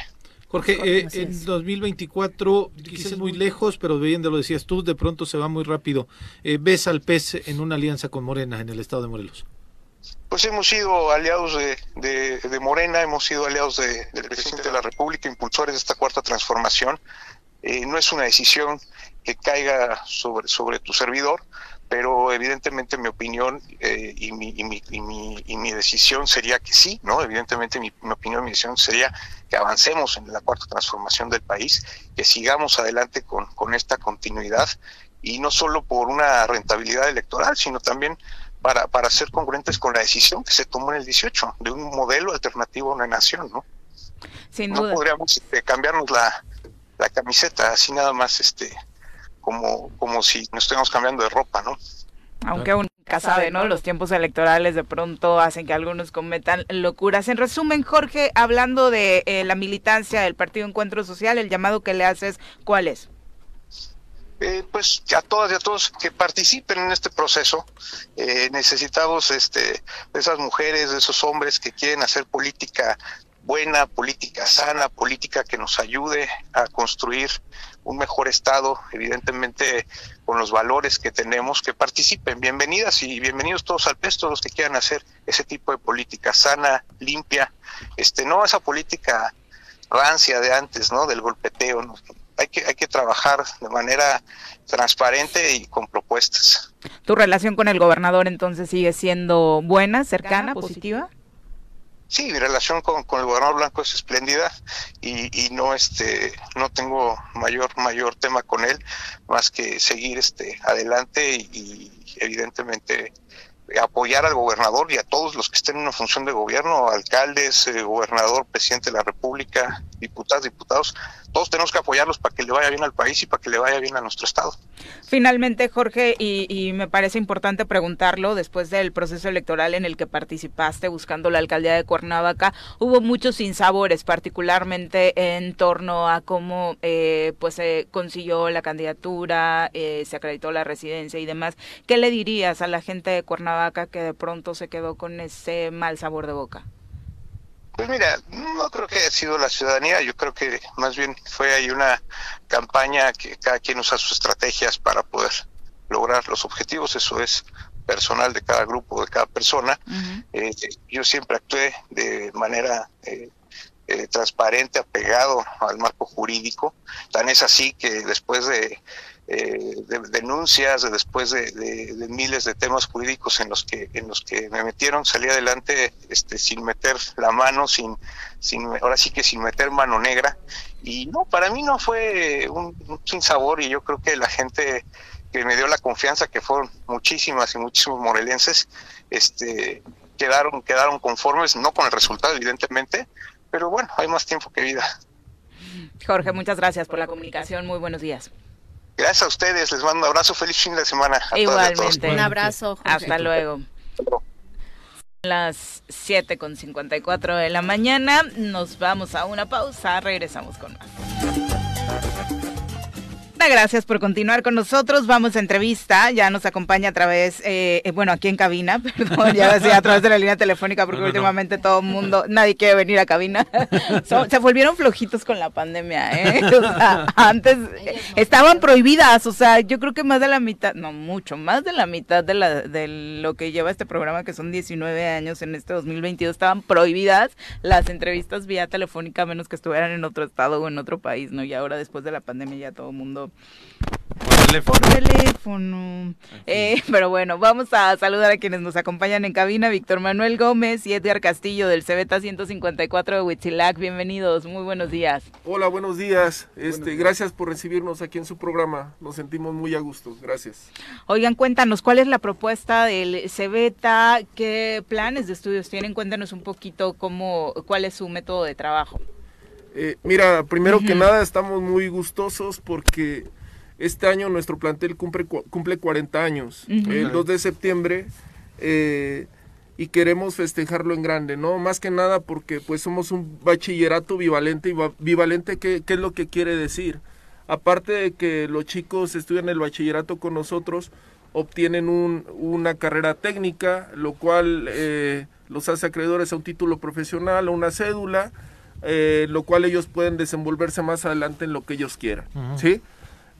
Jorge, eh, en 2024 quizás muy lejos, pero bien de lo decías tú, de pronto se va muy rápido. Eh, ¿Ves al PES en una alianza con Morena en el estado de Morelos? Pues hemos sido aliados de, de, Morena, hemos sido aliados de, del presidente de la República, impulsores de esta cuarta transformación. Eh, no es una decisión que caiga sobre, sobre tu servidor, pero evidentemente mi opinión eh, y, mi, y, mi, y, mi, y, mi, decisión sería que sí, ¿no? Evidentemente mi, mi, opinión y mi decisión sería que avancemos en la cuarta transformación del país, que sigamos adelante con, con esta continuidad y no solo por una rentabilidad electoral, sino también para, para ser congruentes con la decisión que se tomó en el 18 de un modelo alternativo a una nación, ¿no? Sin no podríamos este, cambiarnos la, la camiseta así nada más, este, como, como si nos estuviéramos cambiando de ropa, ¿no? Aunque uno nunca sabe, ¿no? Los tiempos electorales de pronto hacen que algunos cometan locuras. En resumen, Jorge, hablando de eh, la militancia del Partido Encuentro Social, el llamado que le haces, ¿cuál es? Eh, pues a todas y a todos que participen en este proceso. Eh, necesitamos este, de esas mujeres, de esos hombres que quieren hacer política buena, política sana, política que nos ayude a construir un mejor Estado, evidentemente con los valores que tenemos, que participen. Bienvenidas y bienvenidos todos al PES, todos los que quieran hacer ese tipo de política sana, limpia, este no esa política rancia de antes, ¿no? Del golpeteo, ¿no? hay que, hay que trabajar de manera transparente y con propuestas. ¿Tu relación con el gobernador entonces sigue siendo buena, cercana, positiva? Sí, mi relación con, con el gobernador Blanco es espléndida y, y, no este no tengo mayor mayor tema con él más que seguir este adelante y, evidentemente apoyar al gobernador y a todos los que estén en una función de gobierno, alcaldes, eh, gobernador, presidente de la República, diputados, diputados, todos tenemos que apoyarlos para que le vaya bien al país y para que le vaya bien a nuestro Estado. Finalmente, Jorge, y, y, me parece importante preguntarlo, después del proceso electoral en el que participaste buscando la alcaldía de Cuernavaca, hubo muchos sinsabores, particularmente en torno a cómo eh, pues se consiguió la candidatura, eh, se acreditó la residencia y demás. ¿Qué le dirías a la gente de Cuernavaca que de pronto se quedó con ese mal sabor de boca? Pues mira, no creo que haya sido la ciudadanía, yo creo que más bien fue ahí una campaña que cada quien usa sus estrategias para poder lograr los objetivos, eso es personal de cada grupo, de cada persona. Uh -huh. eh, yo siempre actué de manera eh, eh, transparente, apegado al marco jurídico, tan es así que después de eh, de denuncias, después de, de, de, miles de temas jurídicos en los que en los que me metieron, salí adelante este, sin meter la mano, sin, sin ahora sí que sin meter mano negra. Y no, para mí no fue un, un sin sabor y yo creo que la gente que me dio la confianza, que fueron muchísimas y muchísimos morelenses, este, quedaron, quedaron conformes, no con el resultado, evidentemente, pero bueno, hay más tiempo que vida. Jorge, muchas gracias por la comunicación. Muy buenos días. Gracias a ustedes, les mando un abrazo, feliz fin de semana. A Igualmente. Un abrazo. Jorge. Hasta luego. Las 7 con 54 de la mañana, nos vamos a una pausa, regresamos con más. Gracias por continuar con nosotros. Vamos a entrevista. Ya nos acompaña a través, eh, bueno, aquí en cabina, [laughs] perdón, ya decía a través de la línea telefónica, porque no, no, últimamente no. todo el mundo, nadie quiere venir a cabina. [laughs] so, se volvieron flojitos con la pandemia, ¿eh? [laughs] O sea, antes estaban prohibidas, o sea, yo creo que más de la mitad, no mucho, más de la mitad de, la, de lo que lleva este programa, que son 19 años en este 2022, estaban prohibidas las entrevistas vía telefónica, a menos que estuvieran en otro estado o en otro país, ¿no? Y ahora después de la pandemia ya todo el mundo por teléfono. Por teléfono. Eh, [laughs] pero bueno, vamos a saludar a quienes nos acompañan en cabina. Víctor Manuel Gómez y Edgar Castillo del Cebeta 154 de Huitzilac. Bienvenidos, muy buenos días. Hola, buenos días. Este, buenos gracias por recibirnos aquí en su programa. Nos sentimos muy a gusto. Gracias. Oigan, cuéntanos, ¿cuál es la propuesta del Cebeta? ¿Qué planes de estudios tienen? Cuéntanos un poquito cómo, cuál es su método de trabajo. Eh, mira, primero uh -huh. que nada estamos muy gustosos porque este año nuestro plantel cumple, cumple 40 años. Uh -huh. El 2 de septiembre eh, y queremos festejarlo en grande, ¿no? Más que nada porque pues somos un bachillerato bivalente y bivalente, ¿qué, ¿qué, es lo que quiere decir? Aparte de que los chicos estudian el bachillerato con nosotros, obtienen un, una carrera técnica, lo cual eh, los hace acreedores a un título profesional, a una cédula, eh, lo cual ellos pueden desenvolverse más adelante en lo que ellos quieran, ¿sí?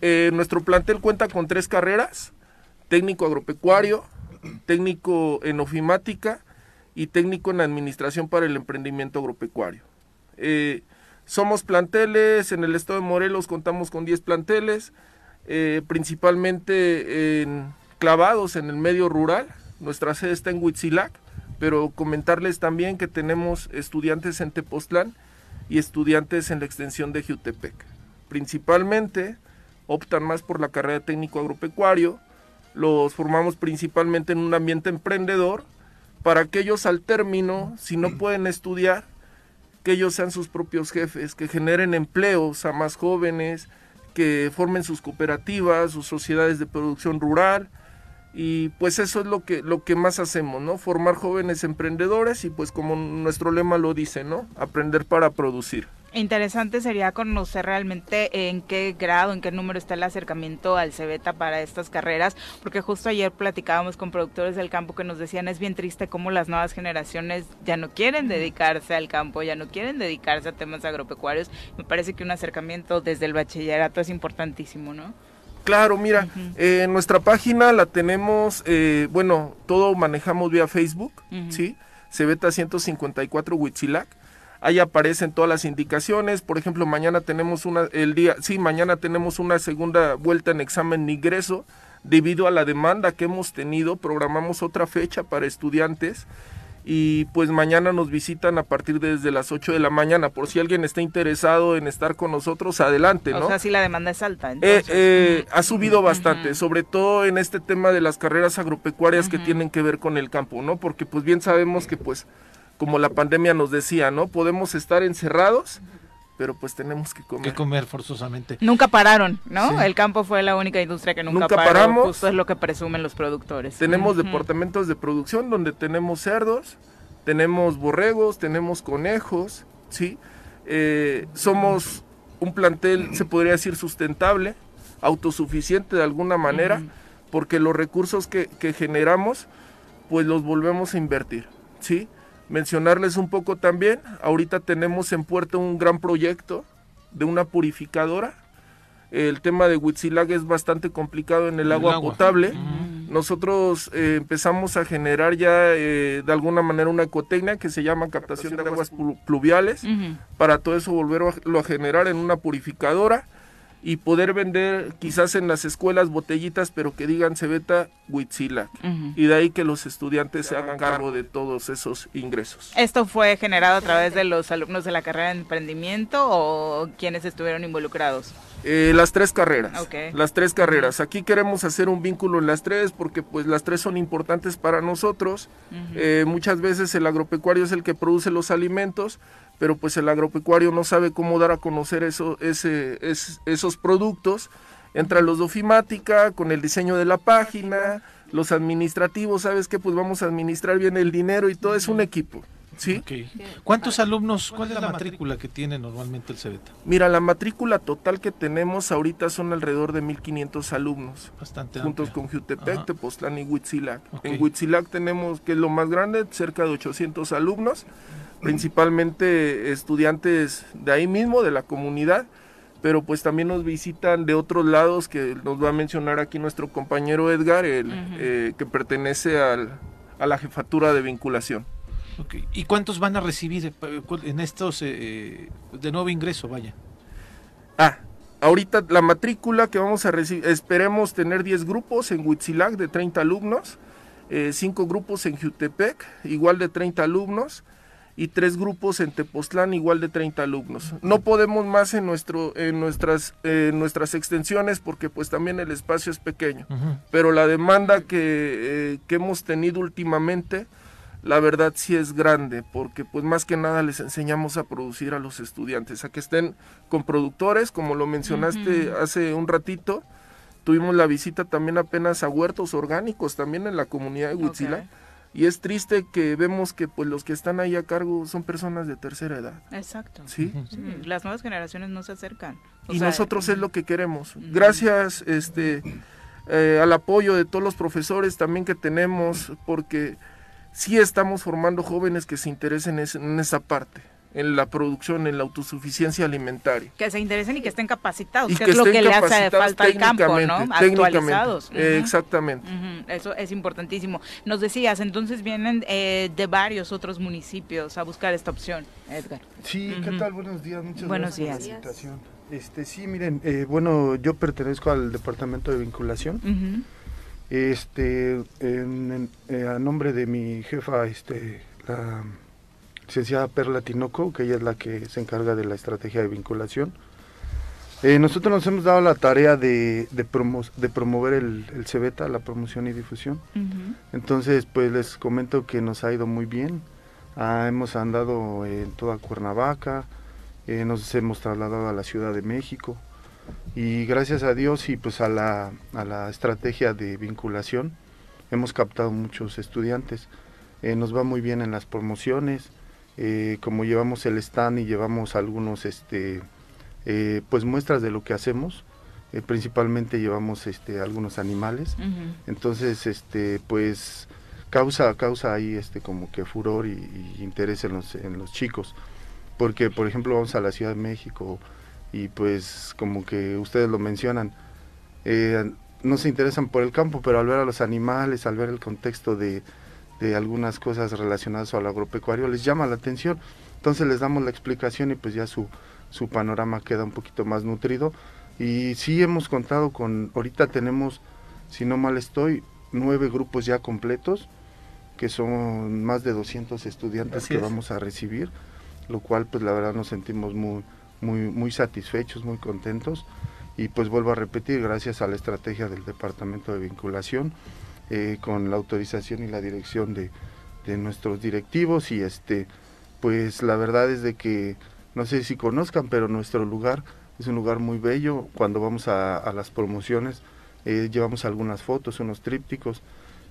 Eh, nuestro plantel cuenta con tres carreras, técnico agropecuario, técnico en ofimática y técnico en administración para el emprendimiento agropecuario. Eh, somos planteles, en el estado de Morelos contamos con 10 planteles, principalmente en, clavados en el medio rural. Nuestra sede está en Huitzilac, pero comentarles también que tenemos estudiantes en Tepoztlán y estudiantes en la extensión de Jutepec. Principalmente optan más por la carrera de técnico agropecuario, los formamos principalmente en un ambiente emprendedor para que ellos al término, si no [clears throat] pueden estudiar, que ellos sean sus propios jefes, que generen empleos a más jóvenes, que formen sus cooperativas, sus sociedades de producción rural y pues eso es lo que lo que más hacemos, ¿no? Formar jóvenes emprendedores y pues como nuestro lema lo dice, ¿no? Aprender para producir. Interesante sería conocer realmente en qué grado, en qué número está el acercamiento al Cebeta para estas carreras, porque justo ayer platicábamos con productores del campo que nos decían es bien triste cómo las nuevas generaciones ya no quieren dedicarse al campo, ya no quieren dedicarse a temas agropecuarios. Me parece que un acercamiento desde el bachillerato es importantísimo, ¿no? Claro, mira, eh, nuestra página la tenemos, eh, bueno, todo manejamos vía Facebook, ¿sí? Cebeta 154 Huitzilac ahí aparecen todas las indicaciones. Por ejemplo, mañana tenemos una, el día, sí, mañana tenemos una segunda vuelta en examen de ingreso. Debido a la demanda que hemos tenido, programamos otra fecha para estudiantes y pues mañana nos visitan a partir desde las 8 de la mañana. Por si alguien está interesado en estar con nosotros, adelante, ¿no? O sea, si la demanda es alta. Eh, eh, ha subido bastante, sobre todo en este tema de las carreras agropecuarias que tienen que ver con el campo, ¿no? Porque pues bien sabemos que pues como la pandemia nos decía, ¿no? Podemos estar encerrados, pero pues tenemos que comer. Que comer forzosamente. Nunca pararon, ¿no? El campo fue la única industria que nunca, paró. Paramos. Justo es lo que presumen los productores. Tenemos departamentos de producción donde tenemos cerdos, tenemos borregos, tenemos conejos, ¿sí? Eh, somos un plantel, se podría decir, sustentable, autosuficiente de alguna manera, porque los recursos que, que generamos, pues los volvemos a invertir, ¿sí? Mencionarles un poco también, ahorita tenemos en puerto un gran proyecto de una purificadora. El tema de Huitzilag es bastante complicado en el, agua, potable. Nosotros eh, empezamos a generar ya eh, de alguna manera una ecotecnia que se llama captación de aguas pluviales. Para todo eso volverlo a generar en una purificadora y poder vender quizás en las escuelas botellitas, pero que digan Cebeta Huitzilac. Y de ahí que los estudiantes se hagan cargo de todos esos ingresos. ¿Esto fue generado a través de los alumnos de la carrera de emprendimiento o quienes estuvieron involucrados? Eh, las tres carreras. Las tres carreras. Aquí queremos hacer un vínculo en las tres porque pues las tres son importantes para nosotros. Eh, muchas veces el agropecuario es el que produce los alimentos, pero pues el agropecuario no sabe cómo dar a conocer eso, ese, esos productos. Entra los de ofimática, con el diseño de la página, los administrativos, ¿sabes qué? Pues vamos a administrar bien el dinero y todo, es un equipo. ¿Sí? ¿Cuántos alumnos, cuál es la matrícula que tiene normalmente el CEBETA? Mira, la matrícula total que tenemos ahorita son alrededor de 1.500 alumnos. Bastante Juntos con Jutepec, Tepoztlán y Huitzilac. En Huitzilac tenemos, que es lo más grande, cerca de 800 alumnos principalmente estudiantes de ahí mismo, de la comunidad, pero pues también nos visitan de otros lados que nos va a mencionar aquí nuestro compañero Edgar, el, eh, que pertenece al, a la jefatura de vinculación. ¿Y cuántos van a recibir eh, en estos eh, de nuevo ingreso, vaya? Ah, ahorita la matrícula que vamos a recibir, esperemos tener 10 grupos en Huitzilac de 30 alumnos, 5 grupos en Jutepec, igual de 30 alumnos, y tres grupos en Tepoztlán igual de 30 alumnos. No podemos más en nuestro en nuestras nuestras extensiones porque pues también el espacio es pequeño, pero la demanda que, eh, que hemos tenido últimamente la verdad sí es grande, porque pues más que nada les enseñamos a producir a los estudiantes, a que estén con productores, como lo mencionaste hace un ratito, tuvimos la visita también apenas a huertos orgánicos también en la comunidad de Huitzila y es triste que vemos que pues los que están ahí a cargo son personas de tercera edad. Exacto. ¿Sí? las nuevas generaciones no se acercan. y nosotros es lo que queremos. Gracias este eh, al apoyo de todos los profesores también que tenemos, porque sí estamos formando jóvenes que se interesen en esa parte en la producción, en la autosuficiencia alimentaria. Que se interesen y que estén capacitados, que, es lo que le hace falta al campo, ¿no? Actualizados. Exactamente. Eso es importantísimo. Nos decías, entonces vienen eh, de varios otros municipios a buscar esta opción, Edgar. Sí, ¿qué tal? Buenos días, muchas Buenos gracias días. por la invitación. Este, sí, miren, eh, bueno, yo pertenezco al departamento de vinculación. Este, en, eh, a nombre de mi jefa, este, la licenciada Perla Tinoco, que ella es la que se encarga de la estrategia de vinculación. Eh, nosotros nos hemos dado la tarea de, de, de promover el, el, CEBETA, la promoción y difusión. Entonces, pues les comento que nos ha ido muy bien. Ah, hemos andado en toda Cuernavaca, eh, nos hemos trasladado a la Ciudad de México y gracias a Dios y pues a la, a la estrategia de vinculación hemos captado muchos estudiantes. Eh, nos va muy bien en las promociones, eh, como llevamos el stand y llevamos algunos este eh, pues muestras de lo que hacemos eh, principalmente llevamos este algunos animales. Entonces este pues causa causa ahí este como que furor y, y, interés en los en los chicos. Porque por ejemplo vamos a la Ciudad de México y pues como que ustedes lo mencionan no se interesan por el campo pero al ver a los animales al ver el contexto de de algunas cosas relacionadas al agropecuario les llama la atención. Entonces les damos la explicación y pues ya su, su panorama queda un poquito más nutrido. Y sí hemos contado con, ahorita tenemos, si no mal estoy, nueve grupos ya completos, que son más de 200 estudiantes Así que es. vamos a recibir, lo cual pues la verdad nos sentimos muy, muy, muy satisfechos, muy contentos. Y pues vuelvo a repetir, gracias a la estrategia del Departamento de Vinculación, eh, con la autorización y la dirección de, de, nuestros directivos y este pues la verdad es de que no sé si conozcan pero nuestro lugar es un lugar muy bello. Cuando vamos a, las promociones eh, llevamos algunas fotos unos trípticos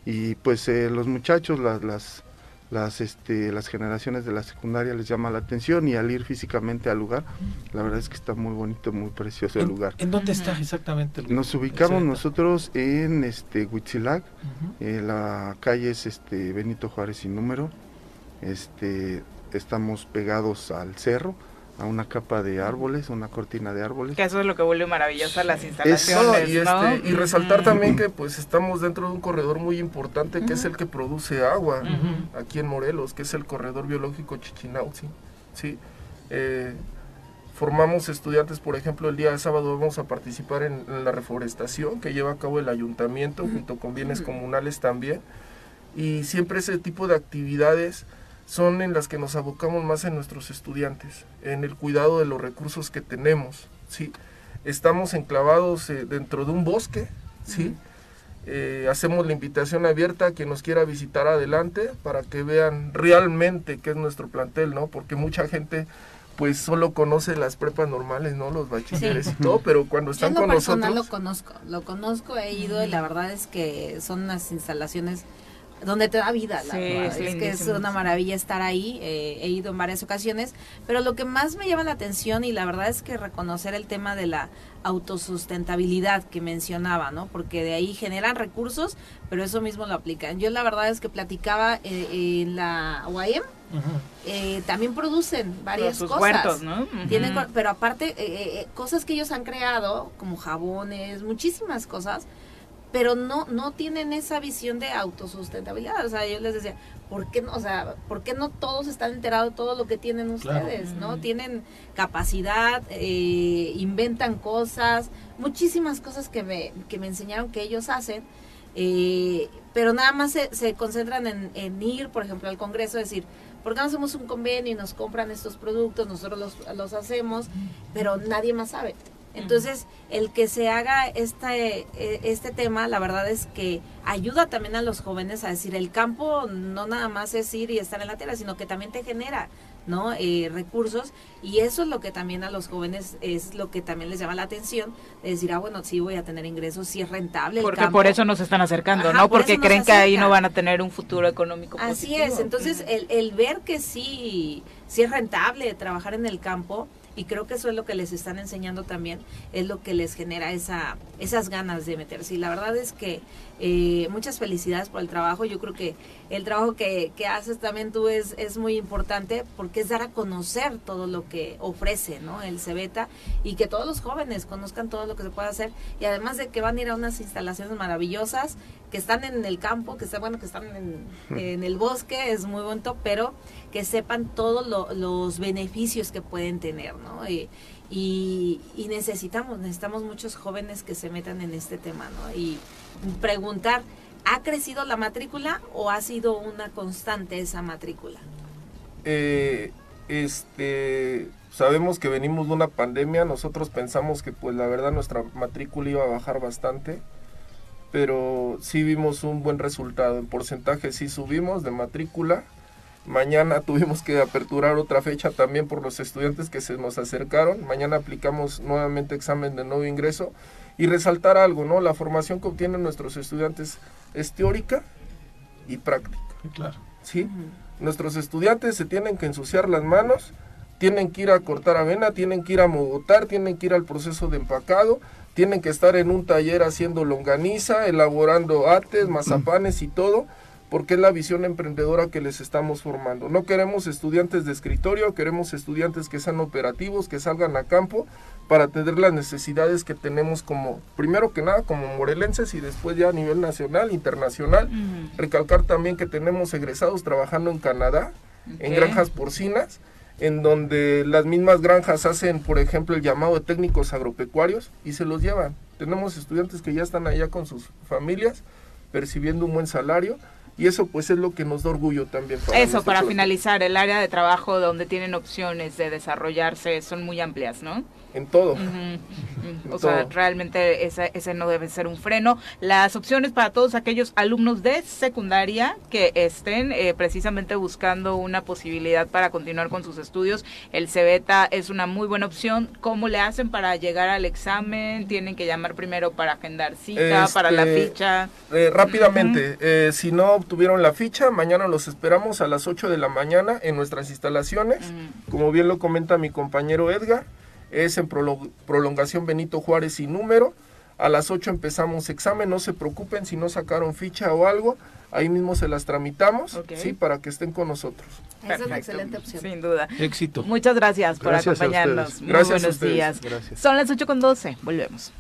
y pues eh, los muchachos las las este las generaciones de la secundaria les llama la atención y al ir físicamente al lugar la verdad es que está muy bonito muy precioso el ¿En, lugar ¿En dónde está exactamente? El Nos ubicamos nosotros en este Huitzilac, uh -huh. eh, la calle es este Benito Juárez sin número este estamos pegados al cerro a una capa de árboles, una cortina de árboles. Que eso es lo que vuelve maravillosa las instalaciones, Eso, y, ¿no? este, y resaltar también que pues estamos dentro de un corredor muy importante que es el que produce agua aquí en Morelos, que es el corredor biológico Chichinauzi, ¿sí? Eh, formamos estudiantes, por ejemplo, el día de sábado vamos a participar en, en la reforestación que lleva a cabo el ayuntamiento junto con bienes comunales también y siempre ese tipo de actividades son en las que nos abocamos más en nuestros estudiantes, en el cuidado de los recursos que tenemos, ¿sí? Estamos enclavados eh, dentro de un bosque, ¿sí? Eh, hacemos la invitación abierta a quien nos quiera visitar adelante para que vean realmente qué es nuestro plantel, ¿no? Porque mucha gente pues solo conoce las prepas normales, ¿no? Los bachilleres sí. y todo, pero cuando están Yo en con personal nosotros... lo conozco, lo conozco, he ido y la verdad es que son unas instalaciones donde te da vida, la Sí, es es que es una maravilla estar ahí, eh, he ido en varias ocasiones, pero lo que más me llama la atención y la verdad es que reconocer el tema de la autosustentabilidad que mencionaba, ¿no? Porque de ahí generan recursos, pero eso mismo lo aplican. Yo la verdad es que platicaba eh, en la UAM, eh, también producen varias sus cosas. huertos, ¿no? Tienen, pero aparte, eh, eh, cosas que ellos han creado, como jabones, muchísimas cosas, pero no no tienen esa visión de autosustentabilidad. O sea, yo les decía, ¿por qué no, o sea, ¿por qué no todos están enterados de todo lo que tienen Claro. ustedes? ¿No? Tienen capacidad, eh, inventan cosas, muchísimas cosas que me, que me enseñaron que ellos hacen. eh, pero nada más se, se concentran en, en ir, por ejemplo, al Congreso, decir, ¿por qué no hacemos un convenio y nos compran estos productos? Nosotros los, los hacemos, pero nadie más sabe. Entonces, el que se haga este, este tema, la verdad es que ayuda también a los jóvenes a decir, el campo no nada más es ir y estar en la tierra, sino que también te genera ¿no? Eh, recursos. Y eso es lo que también a los jóvenes es lo que también les llama la atención de decir ah bueno sí voy a tener ingresos sí es rentable porque por eso nos están acercando no porque creen que ahí no van a tener un futuro económico así es entonces el, el ver que sí sí es rentable trabajar en el campo y creo que eso es lo que les están enseñando también, es lo que les genera esa, esas ganas de meterse. Y la verdad es que eh, muchas felicidades por el trabajo. Yo creo que el trabajo que, que haces también tú es, es muy importante porque es dar a conocer todo lo que ofrece ¿no? el Cebeta y que todos los jóvenes conozcan todo lo que se puede hacer. Y además de que van a ir a unas instalaciones maravillosas que están en el campo, que están, bueno, que están en, en el bosque, es muy bonito, pero que sepan todos los beneficios que pueden tener, ¿no? Y, necesitamos, necesitamos muchos jóvenes que se metan en este tema, ¿no? Y preguntar, ¿ha crecido la matrícula o ha sido una constante esa matrícula? Eh, este, sabemos que venimos de una pandemia, nosotros pensamos que pues la verdad nuestra matrícula iba a bajar bastante, pero sí vimos un buen resultado, en porcentaje sí subimos de matrícula, Mañana tuvimos que aperturar otra fecha también por los estudiantes que se nos acercaron. Mañana aplicamos nuevamente examen de nuevo ingreso y resaltar algo, ¿no? La formación que obtienen nuestros estudiantes es teórica y práctica. Claro. ¿Sí? Nuestros estudiantes se tienen que ensuciar las manos, tienen que ir a cortar avena, tienen que ir a mogotar, tienen que ir al proceso de empacado, tienen que estar en un taller haciendo longaniza, elaborando ates, mazapanes y todo porque es la visión emprendedora que les estamos formando. No queremos estudiantes de escritorio, queremos estudiantes que sean operativos, que salgan a campo para atender las necesidades que tenemos como, primero que nada, como morelenses y después ya a nivel nacional, internacional. Recalcar también que tenemos egresados trabajando en Canadá, en granjas porcinas, en donde las mismas granjas hacen, por ejemplo, el llamado de técnicos agropecuarios y se los llevan. Tenemos estudiantes que ya están allá con sus familias percibiendo un buen salario y eso pues es lo que nos da orgullo también. Para eso, para finalizar, el área de trabajo donde tienen opciones de desarrollarse son muy amplias, ¿no? En todo. o sea, realmente ese, ese no debe ser un freno. Las opciones para todos aquellos alumnos de secundaria que estén eh, precisamente buscando una posibilidad para continuar con sus estudios, el CEBETA es una muy buena opción. ¿Cómo le hacen para llegar al examen? ¿Tienen que llamar primero para agendar cita, para la este, ficha? Eh, rápidamente, eh, si no obtuvieron la ficha, mañana los esperamos a las 8 de la mañana en nuestras instalaciones. Como bien lo comenta mi compañero Edgar es en prolongación Benito Juárez sin número. A las 8 empezamos examen, no se preocupen si no sacaron ficha o algo, ahí mismo se las tramitamos, sí, para que estén con nosotros. Esa es una excelente opción. Sin duda. Éxito. Muchas gracias, por acompañarnos. Muy gracias buenos días. Son las 8 con 12, volvemos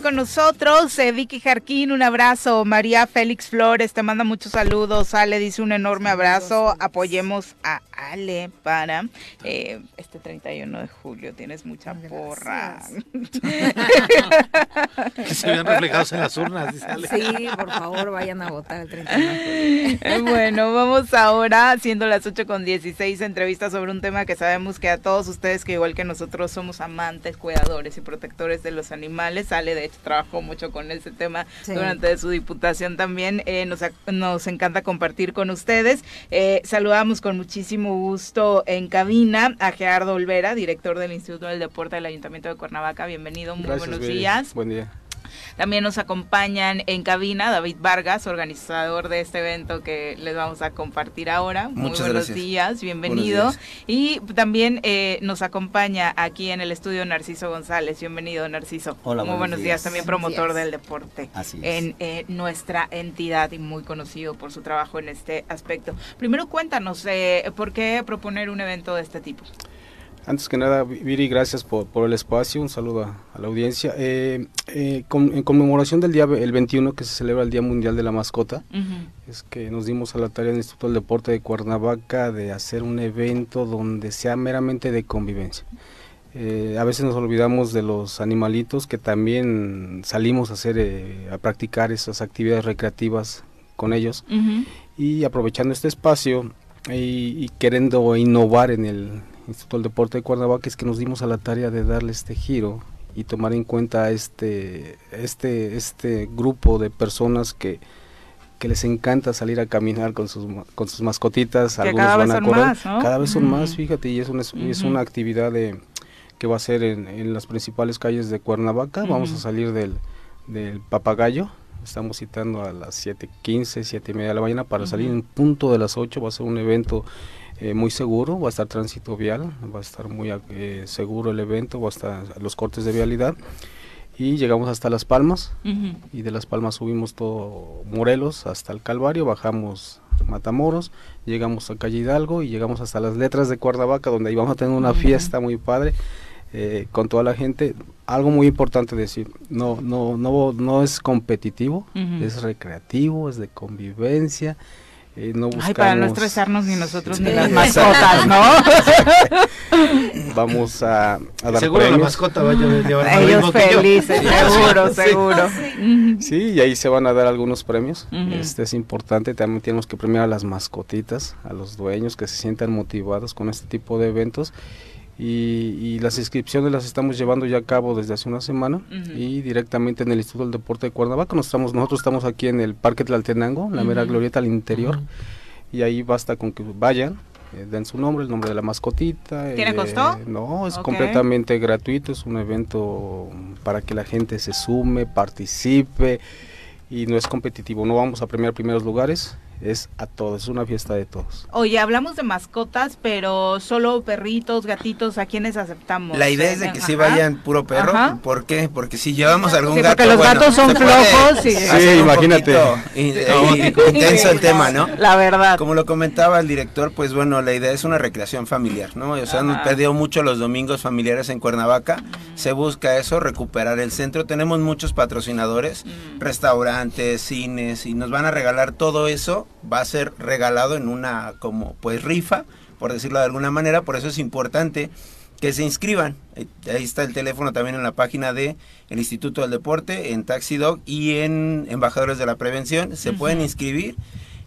con nosotros, eh, Vicky Jarquín, un abrazo. María Félix Flores te manda muchos saludos. Ale dice un enorme abrazo. Apoyemos a Ale para eh, este 31 de julio. Tienes mucha porra. [laughs] que se vean reflejados en las urnas, dice Ale. Sí, por favor, vayan a votar el 31 de julio. [laughs] Bueno, vamos ahora, siendo las 8 con 16, entrevistas sobre un tema que sabemos que a todos ustedes, que igual que nosotros somos amantes, cuidadores y protectores de los animales, Ale de hecho trabajó mucho con ese tema durante su diputación también. Eh, nos, nos encanta compartir con ustedes. Eh, saludamos con muchísimo gusto en cabina a Gerardo Olvera, director del Instituto del Deporte del Ayuntamiento de Cuernavaca. Bienvenido, muy buenos días. Buen día. También nos acompañan en cabina David Vargas, organizador de este evento que les vamos a compartir ahora. Muy buenos días, bienvenido. Y también eh, nos acompaña aquí en el estudio Narciso González. Bienvenido, Narciso. Hola, muy buenos, días. También promotor del deporte Así en eh, nuestra entidad y muy conocido por su trabajo en este aspecto. Primero cuéntanos, eh, ¿por qué proponer un evento de este tipo? Antes que nada, Viri, gracias por, el espacio, un saludo a, la audiencia. Eh, eh, en conmemoración del día el 21, que se celebra el Día Mundial de la Mascota, es que nos dimos a la tarea del Instituto del Deporte de Cuernavaca de hacer un evento donde sea meramente de convivencia. Eh, a veces nos olvidamos de los animalitos que también salimos a hacer, a practicar esas actividades recreativas con ellos. Y aprovechando este espacio y, y queriendo innovar en el Instituto del Deporte de Cuernavaca es que nos dimos a la tarea de darle este giro y tomar en cuenta este, este, este grupo de personas que, que les encanta salir a caminar con sus, con sus mascotitas, algunos cada van vez a son correr, más, ¿no? cada vez son más, fíjate, y es una, es, una actividad de, que va a ser en, en las principales calles de Cuernavaca, vamos a salir del, del Papagayo, estamos citando a las 7.15, 7 y media de la mañana para salir en punto de las 8, va a ser un evento eh, muy seguro, va a estar tránsito vial, va a estar muy eh, seguro el evento, va a estar los cortes de vialidad y llegamos hasta Las Palmas Ujú. y de Las Palmas subimos todo Morelos hasta el Calvario, bajamos Matamoros, llegamos a Calle Hidalgo y llegamos hasta las letras de Cuernavaca donde ahí vamos a tener una fiesta muy padre eh, con toda la gente. Algo muy importante decir, no, no, no, no es competitivo, Ujú. es recreativo, es de convivencia. Eh, no Ay, para no buscamos- estresarnos ni nosotros ni las mascotas, ¿no? [laughs] Vamos a, a dar Seguro la premios. mascota va a llevar lo Ellos mismo que yo. felices, [laughs] seguro, Sí. seguro. Sí, y ahí se van a dar algunos premios. Este es importante. También tenemos que premiar a las mascotitas, a los dueños que se sientan motivados con este tipo de eventos. Y, y las inscripciones las estamos llevando ya a cabo desde hace una semana y directamente en el Instituto del Deporte de Cuernavaca. Nos estamos, nosotros estamos aquí en el Parque Tlaltenango, la mera glorieta al interior. Y ahí basta con que vayan, eh, den su nombre, el nombre de la mascotita. ¿Tiene eh, costo? No, es completamente gratuito, es un evento para que la gente se sume, participe y no es competitivo. No vamos a premiar primeros lugares, es a todos, es una fiesta de todos. Oye, hablamos de mascotas, pero solo perritos, gatitos, ¿a quiénes aceptamos? La idea es de Eh, que sí ajá. vayan puro perro. Ajá. ¿Por qué? Porque si llevamos algún Sí, gato. porque los bueno, gatos son flojos y- Sí, un imagínate. eh, intenso el tema, ¿no? La verdad. Como lo comentaba el director, pues bueno, la idea es una recreación familiar, ¿no? O sea, Ajá. nos perdió mucho los domingos familiares en Cuernavaca. Se busca eso, recuperar el centro. Tenemos muchos patrocinadores, Mm. restaurantes, cines, y nos van a regalar todo eso. Va a ser regalado en una como pues rifa, por decirlo de alguna manera. Por eso es importante que se inscriban. Eh, Ahí está el teléfono también en la página de el Instituto del Deporte, en Taxi Dog y en Embajadores de la Prevención. Se pueden inscribir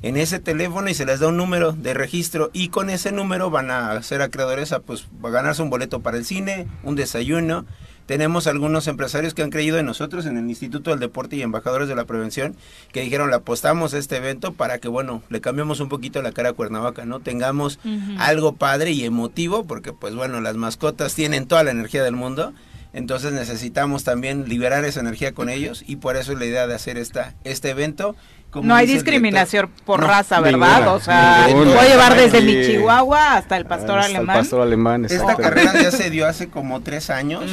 en ese teléfono y se les da un número de registro y con ese número van a ser acreedores a pues a ganarse un boleto para el cine, un desayuno. Tenemos algunos empresarios que han creído en nosotros en el Instituto del Deporte y Embajadores de la Prevención que dijeron le apostamos a este evento para que bueno, le cambiemos un poquito la cara a Cuernavaca, ¿no? Tengamos algo padre y emotivo porque pues bueno, las mascotas tienen toda la energía del mundo. Entonces necesitamos también liberar esa energía con ellos y por eso es la idea de hacer esta, este evento. Como No hay el discriminación por No, raza, ¿verdad? ninguna, o sea, ninguna. puedo llevar desde mi chihuahua hasta el pastor Hasta el alemán. pastor alemán, Esta carrera ya [laughs] se dio hace como tres años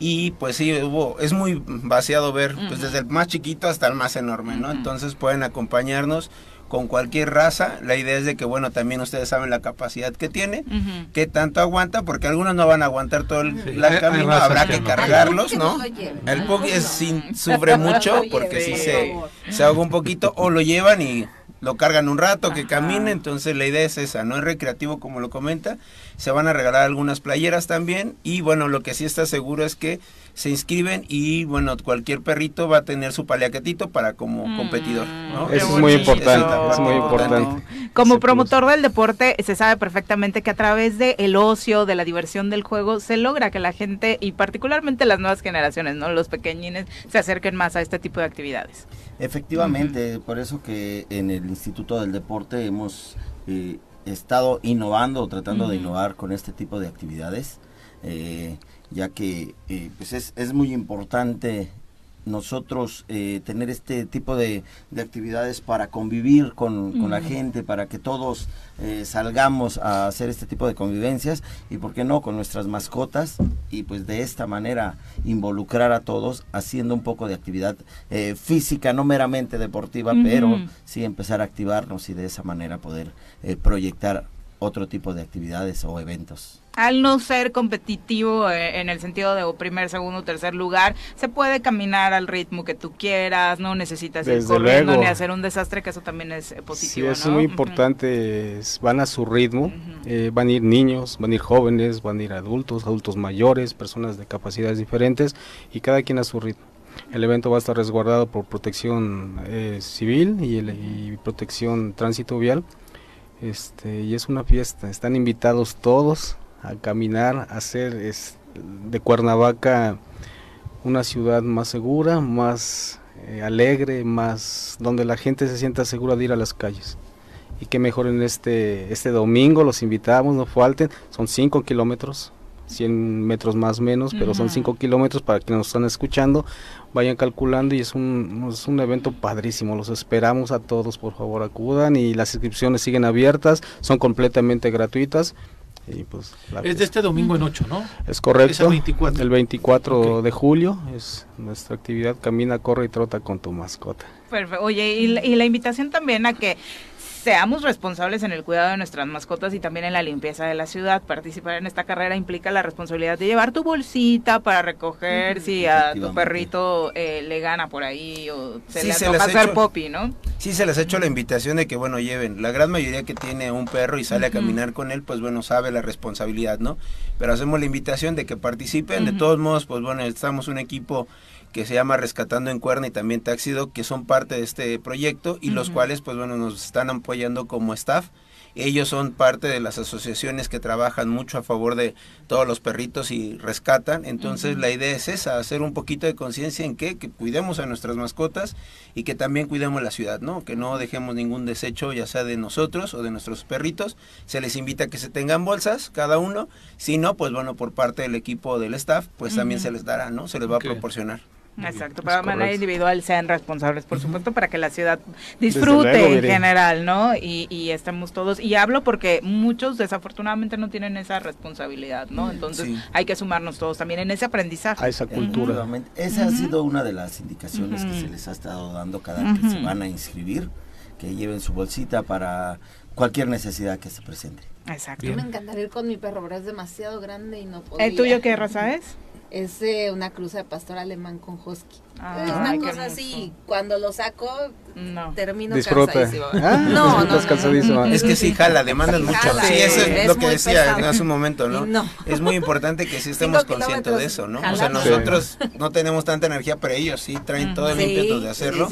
y pues sí, hubo, es muy vaciado ver pues desde el más chiquito hasta el más enorme, ¿no? Entonces pueden acompañarnos con cualquier raza. La idea es de que, bueno, también ustedes saben la capacidad que tiene, Ujú. qué tanto aguanta, porque algunos no van a aguantar todo el Sí, la hay- hay camino, habrá que que no. cargarlos, ¿no? El pug es sin- sufre [laughs] mucho porque sí se, se ahoga un poquito o lo llevan y lo cargan un rato, que camine, entonces la idea es esa, no es recreativo como lo comenta, se van a regalar algunas playeras también y bueno, lo que sí está seguro es que se inscriben y bueno, cualquier perrito va a tener su paliacatito para como Mm, competidor, Eso es muy importante, es muy importante. Como promotor del deporte, se sabe perfectamente que a través del el ocio, de la diversión del juego, se logra que la gente, y particularmente las nuevas generaciones, no los pequeñines, se acerquen más a este tipo de actividades. Efectivamente, por eso que en el Instituto del Deporte hemos eh, estado innovando, tratando de innovar con este tipo de actividades, eh, ya que eh, pues es, es muy importante nosotros eh, tener este tipo de, de actividades para convivir con, con la gente, para que todos eh, salgamos a hacer este tipo de convivencias y, ¿por qué no?, con nuestras mascotas y pues de esta manera involucrar a todos haciendo un poco de actividad eh, física, no meramente deportiva, pero sí empezar a activarnos y de esa manera poder eh, proyectar otro tipo de actividades o eventos. Al no ser competitivo eh, en el sentido de primer, segundo, tercer lugar, se puede caminar al ritmo que tú quieras, no necesitas ir Desde corriendo luego. ni hacer un desastre, que eso también es eh, Sí, positivo. eso ¿no? es muy importante, van a su ritmo, eh, van a ir niños, van a ir jóvenes, van a ir adultos, adultos mayores, personas de capacidades diferentes y cada quien a su ritmo. El evento va a estar resguardado por protección eh, civil y, el- y protección tránsito vial. Este, y es una fiesta, están invitados todos a caminar, a hacer es, de Cuernavaca una ciudad más segura, más eh, alegre, más donde la gente se sienta segura de ir a las calles. Y que mejor en este, este domingo los invitamos, no falten, son 5 kilómetros, 100 metros más menos, pero son 5 kilómetros para quienes nos están escuchando, vayan calculando y es un, es un evento padrísimo, los esperamos a todos, por favor acudan y las inscripciones siguen abiertas, son completamente gratuitas. Y pues, es de este domingo en 8, ¿no? Es correcto. el 24. El 24 de julio es nuestra actividad Camina, corre y trota con tu mascota. Perfecto. Oye, y y la invitación también a que seamos responsables en el cuidado de nuestras mascotas y también en la limpieza de la ciudad. Participar en esta carrera implica la responsabilidad de llevar tu bolsita para recoger si a tu perrito eh, le gana por ahí o se le antoja hacer popi, ¿no? Sí, se les ha hecho la invitación de que, bueno, lleven. La gran mayoría que tiene un perro y sale a caminar con él, pues bueno, sabe la responsabilidad, ¿no? Pero hacemos la invitación de que participen. De todos modos, pues bueno, estamos un equipo que se llama Rescatando en Cuerna y también Taxido, que son parte de este proyecto y los cuales, pues bueno, nos están apoyando como staff. Ellos son parte de las asociaciones que trabajan mucho a favor de todos los perritos y rescatan. Entonces la idea es esa, hacer un poquito de conciencia en que, que cuidemos a nuestras mascotas y que también cuidemos la ciudad, ¿no? Que no dejemos ningún desecho, ya sea de nosotros o de nuestros perritos. Se les invita a que se tengan bolsas, cada uno. Si no, pues bueno, por parte del equipo del staff, pues también se les dará, ¿no? Se les va a proporcionar. Exacto, para de manera individual sean responsables, por supuesto, para que la ciudad disfrute en general, ¿no? Y, y, estemos todos, y hablo porque muchos desafortunadamente no tienen esa responsabilidad, ¿no? Entonces hay que sumarnos todos también en ese aprendizaje. A esa cultura. Esa ha sido una de las indicaciones que se les ha estado dando cada que se van a inscribir, que lleven su bolsita para cualquier necesidad que se presente. Exacto. Me encantaría ir con mi perro, pero es demasiado grande y no puedo. ¿El tuyo qué raza es? Es una cruza de pastor alemán con husky. Es una cosa así, cuando lo saco, no. termino Disfruta. cansadísimo. Ah, no, no, Es que sí jala, demandan mucho. sí, eso es, lo que decía hace un momento, ¿no? Es muy importante que sí estemos conscientes de eso, ¿no? O sea, nosotros no tenemos tanta energía, pero ellos sí traen todo el ímpetu de hacerlo.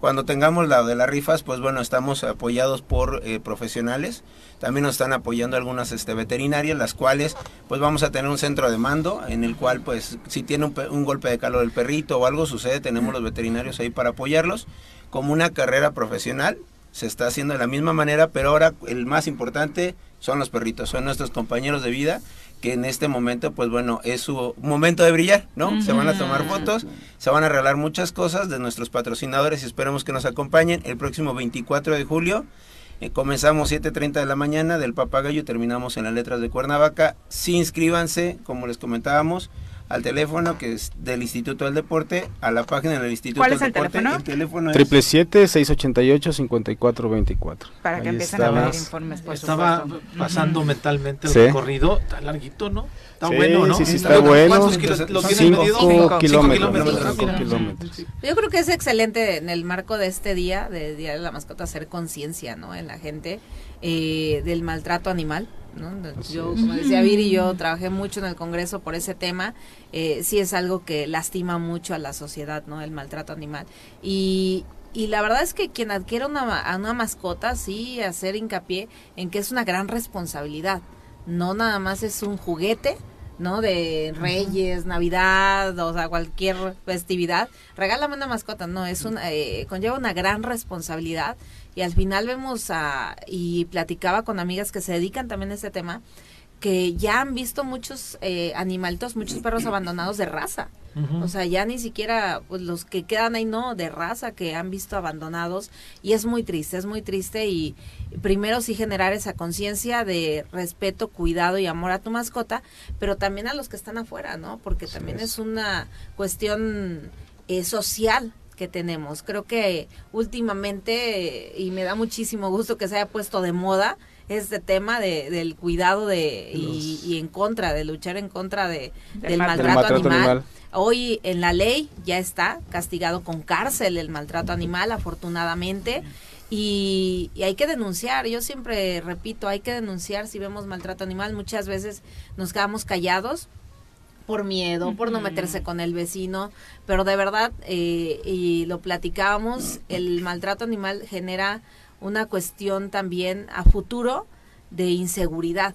Cuando tengamos la de las rifas, pues bueno, estamos apoyados por eh, profesionales también nos están apoyando algunas este, veterinarias, las cuales pues vamos a tener un centro de mando en el cual pues si tiene un, golpe de calor el perrito o algo sucede, tenemos los veterinarios ahí para apoyarlos. Como una carrera profesional, se está haciendo de la misma manera, pero ahora el más importante son los perritos, son nuestros compañeros de vida que en este momento, pues bueno, es su momento de brillar, ¿no? Se van a tomar fotos, se van a regalar muchas cosas de nuestros patrocinadores y esperemos que nos acompañen el próximo 24 de julio eh, comenzamos 7.30 de la mañana del Papagayo terminamos en las letras de Cuernavaca. Sí inscríbanse, como les comentábamos, al teléfono que es del Instituto del Deporte, a la página del Instituto del Deporte. ¿Cuál es el teléfono? El teléfono es 777-688-5424. Para que empiecen a ver informes, por Estaba pasando mentalmente el recorrido, está larguito, ¿no? Está bueno, ¿no? Sí, sí, está bueno. Cinco kilómetros. kilómetros. Yo creo que es excelente en el marco de este día, de Día de la Mascota, hacer conciencia, ¿no? En la gente eh, del maltrato animal. ¿No? Yo, como decía Viri, yo trabajé mucho en el Congreso por ese tema. Eh, sí es algo que lastima mucho a la sociedad, ¿no? El maltrato animal. Y, y la verdad es que quien adquiere una, una mascota, sí, hacer hincapié en que es una gran responsabilidad. No nada más es un juguete, ¿no? De Reyes, Navidad, o sea, cualquier festividad, regálame una mascota, no, es una, eh, conlleva una gran responsabilidad y al final vemos a, y platicaba con amigas que se dedican también a este tema, que ya han visto muchos eh, animalitos, muchos perros abandonados de raza. O sea, ya ni siquiera pues, los que quedan ahí, no, de raza que han visto abandonados. Y es muy triste, es muy triste. Y primero sí generar esa conciencia de respeto, cuidado y amor a tu mascota, pero también a los que están afuera, ¿no? Porque también es. una cuestión eh, social que tenemos. Creo que últimamente, y me da muchísimo gusto que se haya puesto de moda, este tema de, del cuidado de y, en contra, de luchar en contra de, del, maltrato, animal. Hoy en la ley ya está castigado con cárcel el maltrato animal, afortunadamente. Y, y, hay que denunciar, yo siempre repito, hay que denunciar si vemos maltrato animal. Muchas veces nos quedamos callados por miedo, por no meterse con el vecino, pero de verdad, eh, y lo platicábamos, el maltrato animal genera una cuestión también a futuro de inseguridad.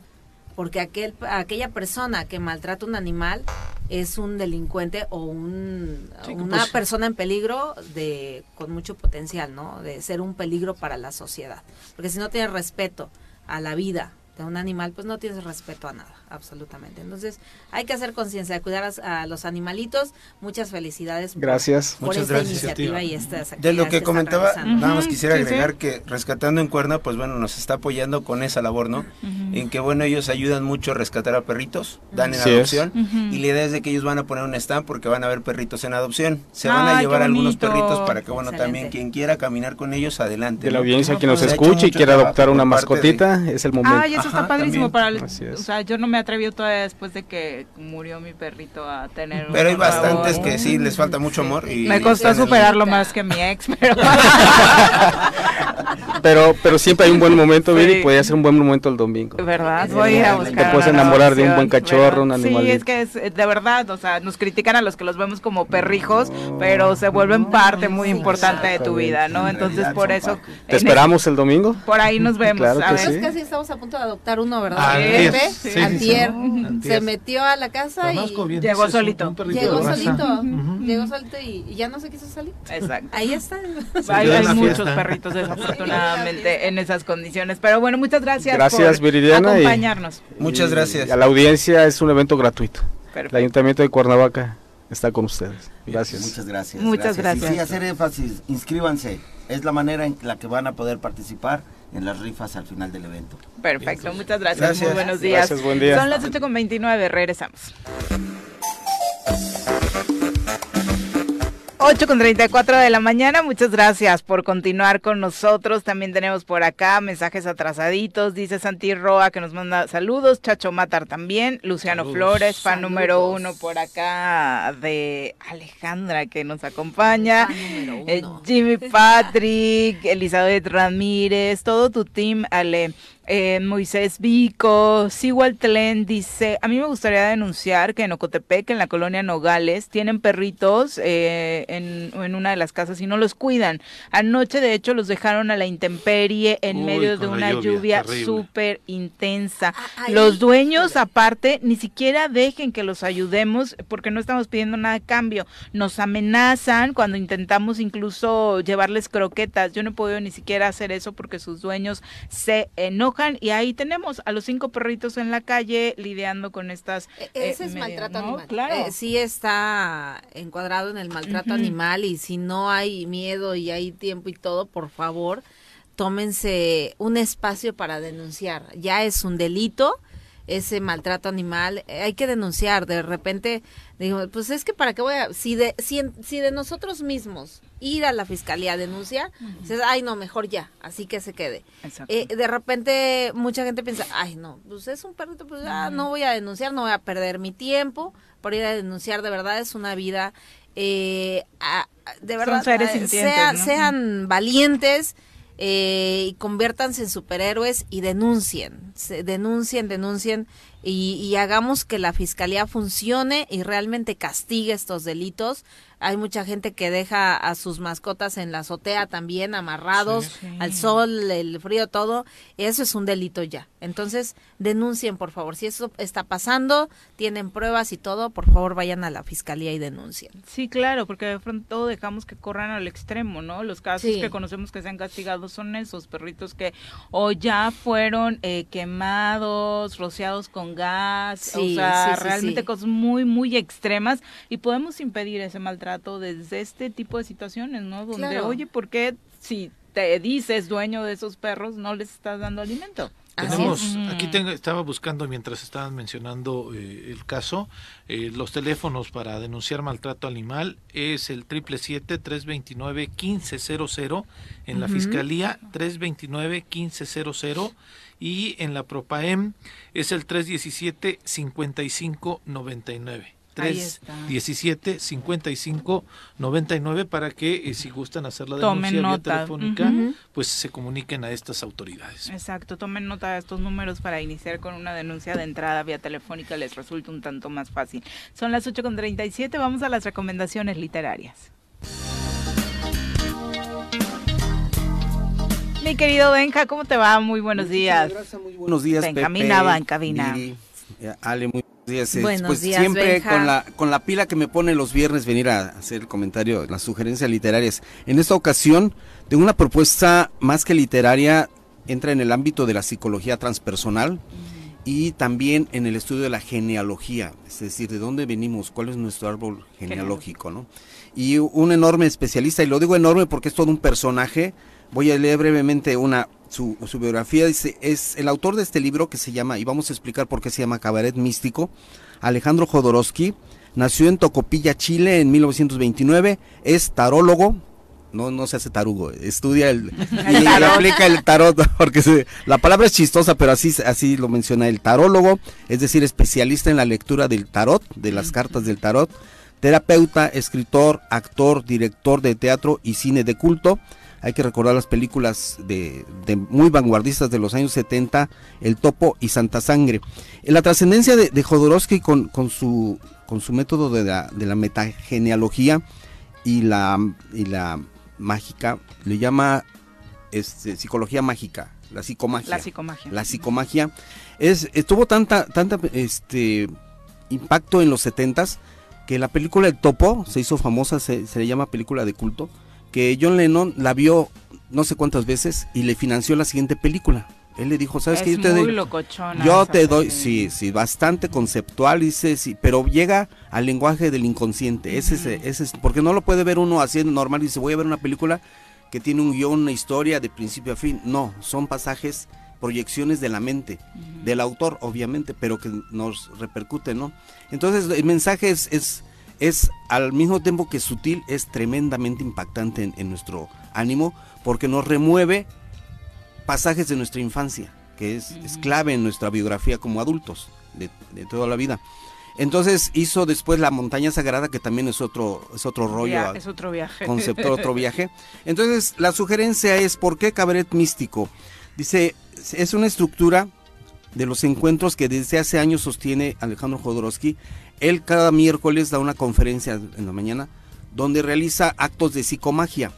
porque aquel, aquella persona que maltrata un animal es un delincuente o un, Sí, una pues- persona en peligro de con mucho potencial, ¿no? De ser un peligro para la sociedad. Porque si no tienes respeto a la vida de un animal, pues no tienes respeto a nada, absolutamente. Entonces, hay que hacer conciencia de cuidar a, a los animalitos. Muchas felicidades Gracias. por, Muchas esta gracias, iniciativa y estas De lo que están comentaba, nada más quisiera sí, sí. agregar que Rescatando en Cuerna, pues bueno, nos está apoyando con esa labor, ¿no? En que bueno, ellos ayudan mucho a rescatar a perritos, dan en es. adopción, y la idea es de que ellos van a poner un stand porque van a haber perritos en adopción. Se van Ay, a llevar algunos perritos para que bueno, Excelente. también quien quiera caminar con ellos, adelante. De la ¿no? audiencia, quien nos Se ha hecho escuche y quiera adoptar una parte de- mascotita, es el momento. Ay, eso está Ajá, padrísimo también. para el- o sea, yo no me atreví todavía después de que murió mi perrito a tener Pero hay bastantes que sí les falta mucho amor y Me costó superarlo más que mi ex, pero [laughs] [laughs] Pero, pero siempre hay un buen momento, Sí. Viri, podría ser un buen momento el domingo. verdad, voy a buscar. Te puedes enamorar de un buen cachorro, un ¿verdad? Sí, es que es eh, de verdad, o sea, nos critican a los que los vemos como perrijos, pero se vuelven parte muy importante de tu vida, ¿no? En Entonces, por eso parte. ¿Te esperamos el domingo? es- por ahí nos vemos. Claro a que ver. sí. Nosotros casi estamos a punto de adoptar uno, ¿verdad? Pepe, sí, sí, antier, sí. Se metió a la casa y Llegó es solito. llegó de solito, llegó solito y, y ya no se quiso salir. Exacto. Ahí está. Hay, muchos perritos desafortunadamente en esas condiciones. Pero bueno, muchas gracias, Gracias, por Viridiana, y- acompañarnos. Muchas Y gracias. A la audiencia es un evento gratuito. El. Ayuntamiento de Cuernavaca está con ustedes. Gracias. Muchas gracias. Muchas gracias. Y sí, hacer énfasis, inscríbanse. Es la manera en la que van a poder participar en las rifas al final del evento. Perfecto, muchas gracias. Gracias. Muy buenos días. Gracias, buen día. Son las 8.29, regresamos. 8 con 34 de la mañana, muchas gracias por continuar con nosotros. También tenemos por acá mensajes atrasaditos. Dice Santi Roa que nos manda saludos. Chacho Matar también. Luciano Saludos. Flores, fan Saludos. número uno por acá de Alejandra que nos acompaña. Fan número Eh, uno. Jimmy Patrick, Elizabeth Ramírez, todo tu team, Ale. Eh, Moisés Vico, Sigual Tlen dice, a mí me gustaría denunciar que en Ocotepec, en la colonia Nogales, tienen perritos eh, en, en una de las casas y no los cuidan. Anoche, de hecho, los dejaron a la intemperie en Uy, medio de una lluvia, súper intensa. Ah, Los dueños, aparte, ni siquiera dejen que los ayudemos porque no estamos pidiendo nada a cambio. Nos amenazan cuando intentamos incluso llevarles croquetas. Yo no he podido ni siquiera hacer eso porque sus dueños se enojan y ahí tenemos a los cinco perritos en la calle lidiando con estas... E- eh, Ese es maltrato ¿no? animal. Claro. Eh, sí está encuadrado en el maltrato animal y si no hay miedo y hay tiempo y todo, por favor, tómense un espacio para denunciar. Ya es un delito ese maltrato animal, eh, hay que denunciar. De repente, digo, pues es que para qué voy a, si de, si, de nosotros mismos ir a la fiscalía a denunciar, dices, ay no, mejor ya, así que se quede. Eh, de repente mucha gente piensa, ay no, pues es un perrito, pues ah, no voy a denunciar, no voy a perder mi tiempo por ir a denunciar, de verdad es una vida, eh, a- de Son verdad, seres sea- ¿no? sean valientes eh, y conviértanse en superhéroes y denuncien, se- denuncien, denuncien y, y hagamos que la fiscalía funcione y realmente castigue estos delitos. Hay mucha gente que deja a sus mascotas en la azotea también amarrados Sí. al sol, el frío, todo. Eso es un delito ya. Entonces, denuncien, por favor. Si eso está pasando, tienen pruebas y todo, por favor vayan a la fiscalía y denuncien. Sí, claro, porque de pronto dejamos que corran al extremo, ¿no? Los casos Sí. que conocemos que se han castigado son esos perritos que o ya fueron eh, quemados, rociados con gas, o sea, realmente cosas muy, muy extremas y podemos impedir ese maltrato desde este tipo de situaciones, ¿no? Donde, oye, ¿por qué si te dices dueño de esos perros no les estás dando alimento? Tenemos, aquí tengo, estaba buscando mientras estaban mencionando eh, el caso, eh, los teléfonos para denunciar maltrato animal es el 777-329-1500 en la uh -huh. Fiscalía, 329-1500 y en la Propaem es el tres diecisiete cincuenta y cinco noventa y nueve. Ahí 3 está. 17 55 99 para que eh, si gustan hacer la Tomen denuncia vía telefónica pues se comuniquen a estas autoridades. Exacto, tomen nota de estos números para iniciar con una denuncia de entrada vía telefónica, les resulta un tanto más fácil. Son las 8.37, vamos a las recomendaciones literarias. Mi querido Benja, ¿cómo te va? Muy buenos días. Gracias, muy buenos días. Benjamín va en cabina. Viri, eh, Ale, muy buenos días. Buenos pues días, siempre Benja. con la, con la pila que me pone los viernes venir a hacer el comentario, las sugerencias literarias. En esta ocasión, tengo una propuesta más que literaria, entra en el ámbito de la psicología transpersonal y también en el estudio de la genealogía, es decir, de dónde venimos, cuál es nuestro árbol genealógico, ¿no? Y un enorme especialista, y lo digo enorme porque es todo un personaje, voy a leer brevemente una su, su biografía, dice, es el autor de este libro que se llama, y vamos a explicar por qué se llama Cabaret Místico, Alejandro Jodorowsky, nació en Tocopilla, Chile en 1929, es tarólogo, no, no se hace tarugo, estudia el, [laughs] y, y aplica el tarot, [laughs] porque se- la palabra es chistosa, pero así, así lo menciona el tarólogo, es decir, especialista en la lectura del tarot, de las cartas del tarot, terapeuta, escritor, actor, director de teatro y cine de culto. Hay que recordar las películas de, de muy vanguardistas de los años 70, El Topo y Santa Sangre. En la trascendencia de, de Jodorowsky con, con su, con su método de la, de la metagenealogía y la, y la mágica, le llama este, psicología mágica, la psicomagia. La psicomagia. La psicomagia es, eh, tuvo tanta, tanta este, impacto en los setentas que la película El Topo se hizo famosa, se, se le llama película de culto, que John Lennon la vio no sé cuántas veces y le financió la siguiente película. Él le dijo, ¿sabes es qué? Yo te doy, yo te doy, sí, sí, bastante conceptual, dice, sí, pero llega al lenguaje del inconsciente. Ese es, ese es, porque no lo puede ver uno así normal y dice, voy a ver una película que tiene un guion, una historia de principio a fin. No, son pasajes, proyecciones de la mente, del autor, obviamente, pero que nos repercuten, ¿no? Entonces, el mensaje es, es, es al mismo tiempo que sutil, es tremendamente impactante en, en nuestro ánimo, porque nos remueve pasajes de nuestra infancia, que es, es clave en nuestra biografía como adultos de, de toda la vida. Entonces hizo después la montaña sagrada, que también es otro, es otro rollo. Via- a- es otro viaje. Concepto, otro [laughs] viaje. Entonces, la sugerencia es, ¿por qué cabaret místico? Dice, es una estructura de los encuentros que desde hace años sostiene Alejandro Jodorowsky. Él cada miércoles da una conferencia en la mañana donde realiza actos de psicomagia.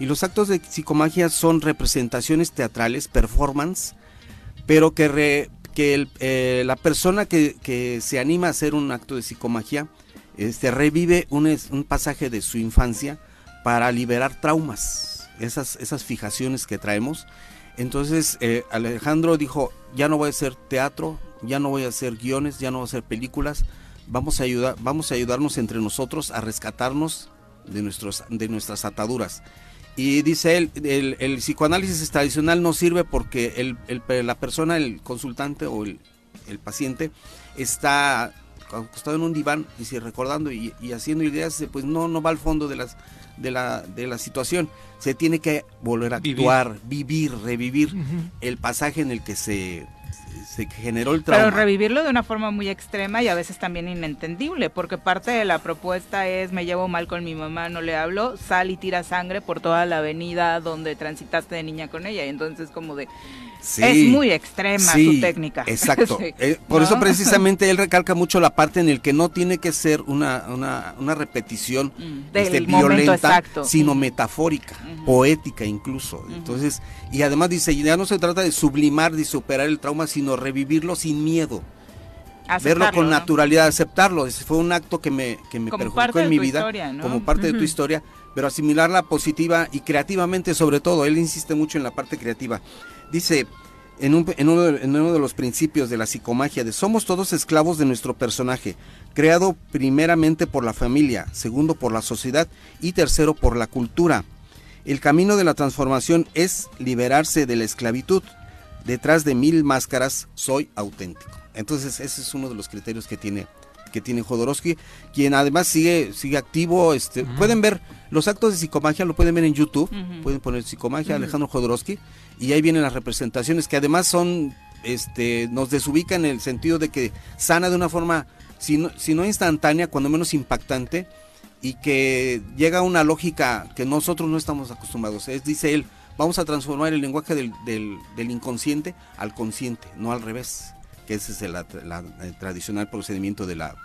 Y los actos de psicomagia son representaciones teatrales, performance, pero que, eh, la persona que, se anima a hacer un acto de psicomagia este, revive un pasaje de su infancia para liberar traumas, esas, esas fijaciones que traemos. Entonces eh, Alejandro dijo, ya no voy a hacer teatro, ya no voy a hacer guiones, ya no voy a hacer películas, vamos a, ayudar, vamos a ayudarnos entre nosotros a rescatarnos de, nuestros, de nuestras ataduras. Y dice él, el, el psicoanálisis tradicional no sirve porque el, el- la persona, el consultante o el, el paciente está acostado en un diván, dice, recordando y, y haciendo ideas, pues no, no va al fondo de las de la, de la situación. Se tiene que volver a actuar, vivir, revivir el pasaje en el que se, se generó el trauma. Pero revivirlo de una forma muy extrema y a veces también inentendible, porque parte de la propuesta es me llevo mal con mi mamá, no le hablo, sal y tira sangre por toda la avenida donde transitaste de niña con ella. Y entonces como de... Sí. Es muy extrema Sí, su técnica. [laughs] Exacto. Sí. Eh, por ¿No? eso precisamente [laughs] él recalca mucho la parte en el que no tiene que ser una, una, una repetición Mm, este, violenta, exacto. sino Mm. metafórica, poética incluso. Entonces, y además dice, ya no se trata de sublimar, de superar el trauma, sino revivirlo sin miedo. Verlo con ¿no? naturalidad, aceptarlo. Ese fue un acto que me, que me Como perjudicó en mi vida, historia, ¿no? como parte de tu historia, pero asimilarla positiva y creativamente sobre todo. Él insiste mucho en la parte creativa. Dice, en, un- en uno, de, en uno de los principios de la psicomagia, de somos todos esclavos de nuestro personaje, creado primeramente por la familia, segundo por la sociedad y tercero por la cultura. El camino de la transformación es liberarse de la esclavitud. Detrás de mil máscaras soy auténtico. Entonces ese es uno de los criterios que tiene que tiene Jodorowsky, quien además sigue sigue activo. Este, Pueden ver los actos de psicomagia, lo pueden ver en YouTube. Pueden poner psicomagia. Alejandro Jodorowsky y ahí vienen las representaciones que además son este nos desubican en el sentido de que sana de una forma si no, si no instantánea, cuando menos impactante y que llega a una lógica que nosotros no estamos acostumbrados. Es, dice él, vamos a transformar el lenguaje del, del- inconsciente al consciente, no al revés, que ese es el tradicional procedimiento de la,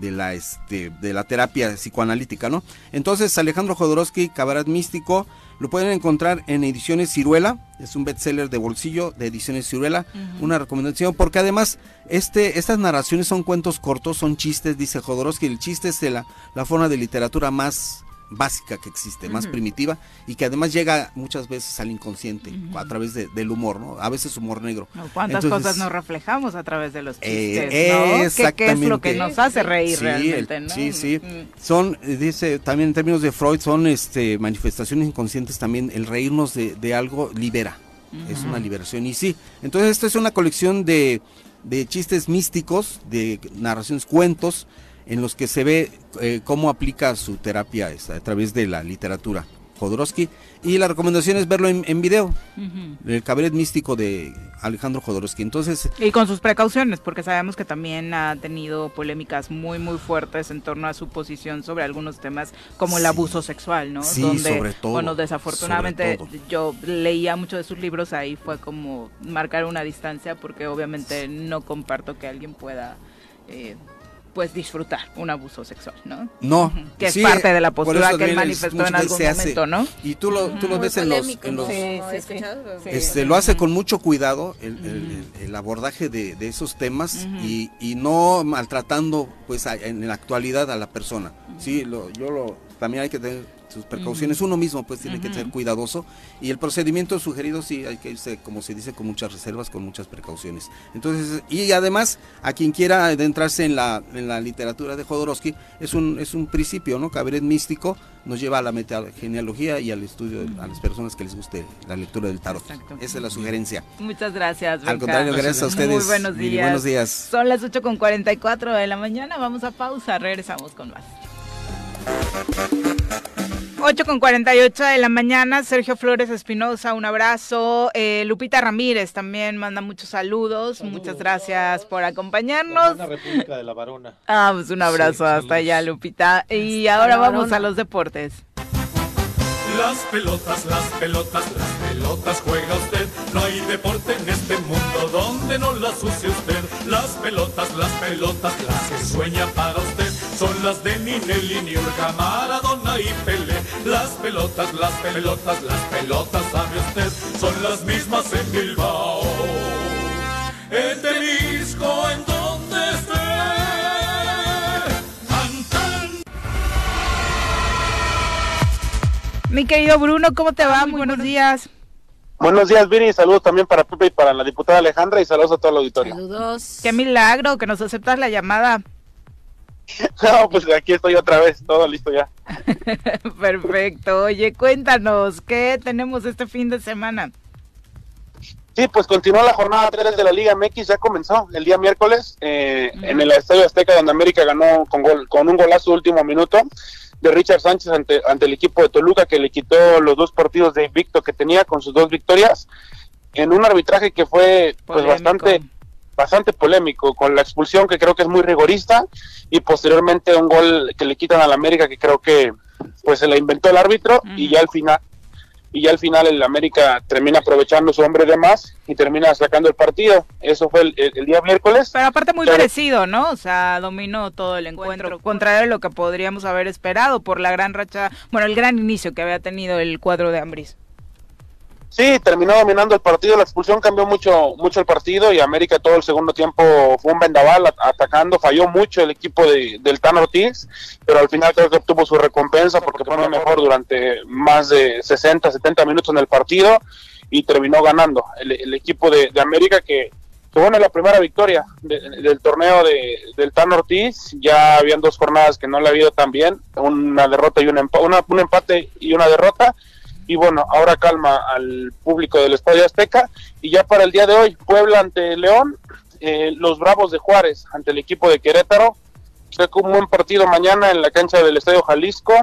de la este de la terapia psicoanalítica, ¿no? Entonces Alejandro Jodorowsky, Cabaret Místico, lo pueden encontrar en Ediciones Ciruela, es un bestseller de bolsillo de Ediciones Ciruela, una recomendación porque además este estas narraciones son cuentos cortos, son chistes, dice Jodorowsky, el chiste es la, la forma de literatura más básica que existe, más primitiva y que además llega muchas veces al inconsciente a través de- del humor, ¿no? A veces humor negro. No, ¿Cuántas Entonces, cosas nos reflejamos a través de los eh, chistes, ¿no? ¿Qué- ¿Qué, es lo que nos hace reír Sí, realmente, el- no? Sí, sí. Son, eh, dice también en términos de Freud, son este manifestaciones inconscientes también. El reírnos de, de algo libera. Es una liberación. Y sí, entonces esto es una colección de, de chistes místicos, de narraciones, cuentos, en los que se ve eh, cómo aplica su terapia esta, a través de la literatura. Jodorowsky. Y la recomendación es verlo en, en video. El cabaret místico de Alejandro Jodorowsky. Entonces, Y con sus precauciones, porque sabemos que también ha tenido polémicas muy, muy fuertes en torno a su posición sobre algunos temas como el abuso sexual, ¿no? Sí, Donde, sobre todo, bueno, desafortunadamente todo. yo leía muchos de sus libros, ahí fue como marcar una distancia, porque obviamente no comparto que alguien pueda... eh, pues disfrutar un abuso sexual, ¿no? No, Que es sí, parte de la postura eso que él manifestó en algún se hace. momento, ¿no? Y tú lo, tú lo ves en los, este, lo hace con mucho cuidado el, el- el abordaje de, de esos temas y, y no maltratando pues a- en la actualidad a la persona. Sí, lo, yo lo también hay que tener sus precauciones. Uno mismo pues tiene que ser cuidadoso y el procedimiento sugerido sí hay que irse como se dice con muchas reservas, con muchas precauciones. Entonces y además a quien quiera adentrarse en la, en la literatura de Jodorowsky es un es un principio, ¿no? Cabaret místico nos lleva a la metagenealogía y al estudio a las personas que les guste la lectura del tarot. Exacto. Esa es la sugerencia. Muchas gracias. Al contrario, gracias a ustedes. Muy buenos días. buenos días. Son las 8 con 44 de la mañana. Vamos a pausa. Regresamos con más. 8 con 48 de la mañana, Sergio Flores Espinosa, un abrazo. Eh, Lupita Ramírez también manda muchos saludos. Muchas gracias por acompañarnos. La República de la Varona. [laughs] Ah, pues un abrazo Sí, hasta allá, Lupita. Y ahora vamos a los deportes. Las pelotas, las pelotas, las pelotas juega usted. No hay deporte en este mundo donde no las use usted. Las pelotas, las pelotas, las que sueña para usted. Son las de Ninelli, Niurka, Maradona y Pelé. Las pelotas, las pelotas, las pelotas, sabe usted. Son las mismas en Bilbao. En Temisco, en donde esté. Antel Mi querido Bruno, ¿cómo te va? Muy buenos días. Buenos días, Viri. Saludos también para Pepe y para la diputada Alejandra y saludos a todo el auditorio. Saludos. Qué milagro que nos aceptas la llamada. [laughs] No, pues aquí estoy otra vez, todo listo ya. [laughs] Perfecto. Oye, cuéntanos, ¿qué tenemos este fin de semana? Sí, pues continúa la jornada 3 de la Liga MX, ya comenzó el día miércoles eh, en el Estadio Azteca donde América ganó con, gol, con un golazo último minuto de Richard Sánchez ante, ante el equipo de Toluca que le quitó los dos partidos de invicto que tenía con sus dos victorias en un arbitraje que fue pues Polémico. bastante bastante polémico con la expulsión que creo que es muy rigorista y posteriormente un gol que le quitan al América que creo que pues se la inventó el árbitro y ya al final y ya al final el América termina aprovechando su hombre de más y termina sacando el partido. Eso fue el, el- el día miércoles. Pero aparte muy Pero- parecido, ¿no? O sea, dominó todo el encuentro, contrario a lo que podríamos haber esperado por la gran racha, bueno, el gran inicio que había tenido el cuadro de Ambris. Sí, terminó dominando el partido, la expulsión cambió mucho mucho el partido y América todo el segundo tiempo fue un vendaval at- atacando, falló mucho el equipo de, del Tan Ortiz, pero al final creo que obtuvo su recompensa porque fue mejor durante más de 60, 70 minutos en el partido y terminó ganando el, equipo de, de América que, que bueno, la primera victoria de- del torneo de, del Tan Ortiz, ya habían dos jornadas que no le había ido tan bien, una derrota y un, empa- una, un empate y una derrota, y bueno, ahora calma al público del Estadio Azteca, y ya para el día de hoy, Puebla ante León, eh, los Bravos de Juárez ante el equipo de Querétaro, creo que un buen partido mañana en la cancha del Estadio Jalisco,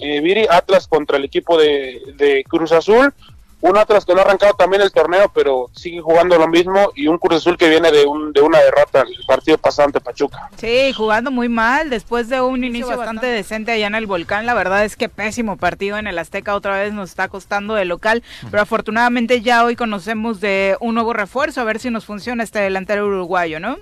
eh, Viri, Atlas contra el equipo de, de Cruz Azul, un Atlas que no ha arrancado también el torneo, pero sigue jugando lo mismo, y un Cruz Azul que viene de, un, de una derrota el partido pasado ante Pachuca. Sí, jugando muy mal después de un inicio bastante decente allá en el volcán. La verdad es que pésimo partido en el Azteca otra vez nos está costando de local, pero afortunadamente ya hoy conocemos de un nuevo refuerzo, a ver si nos funciona este delantero uruguayo, ¿no?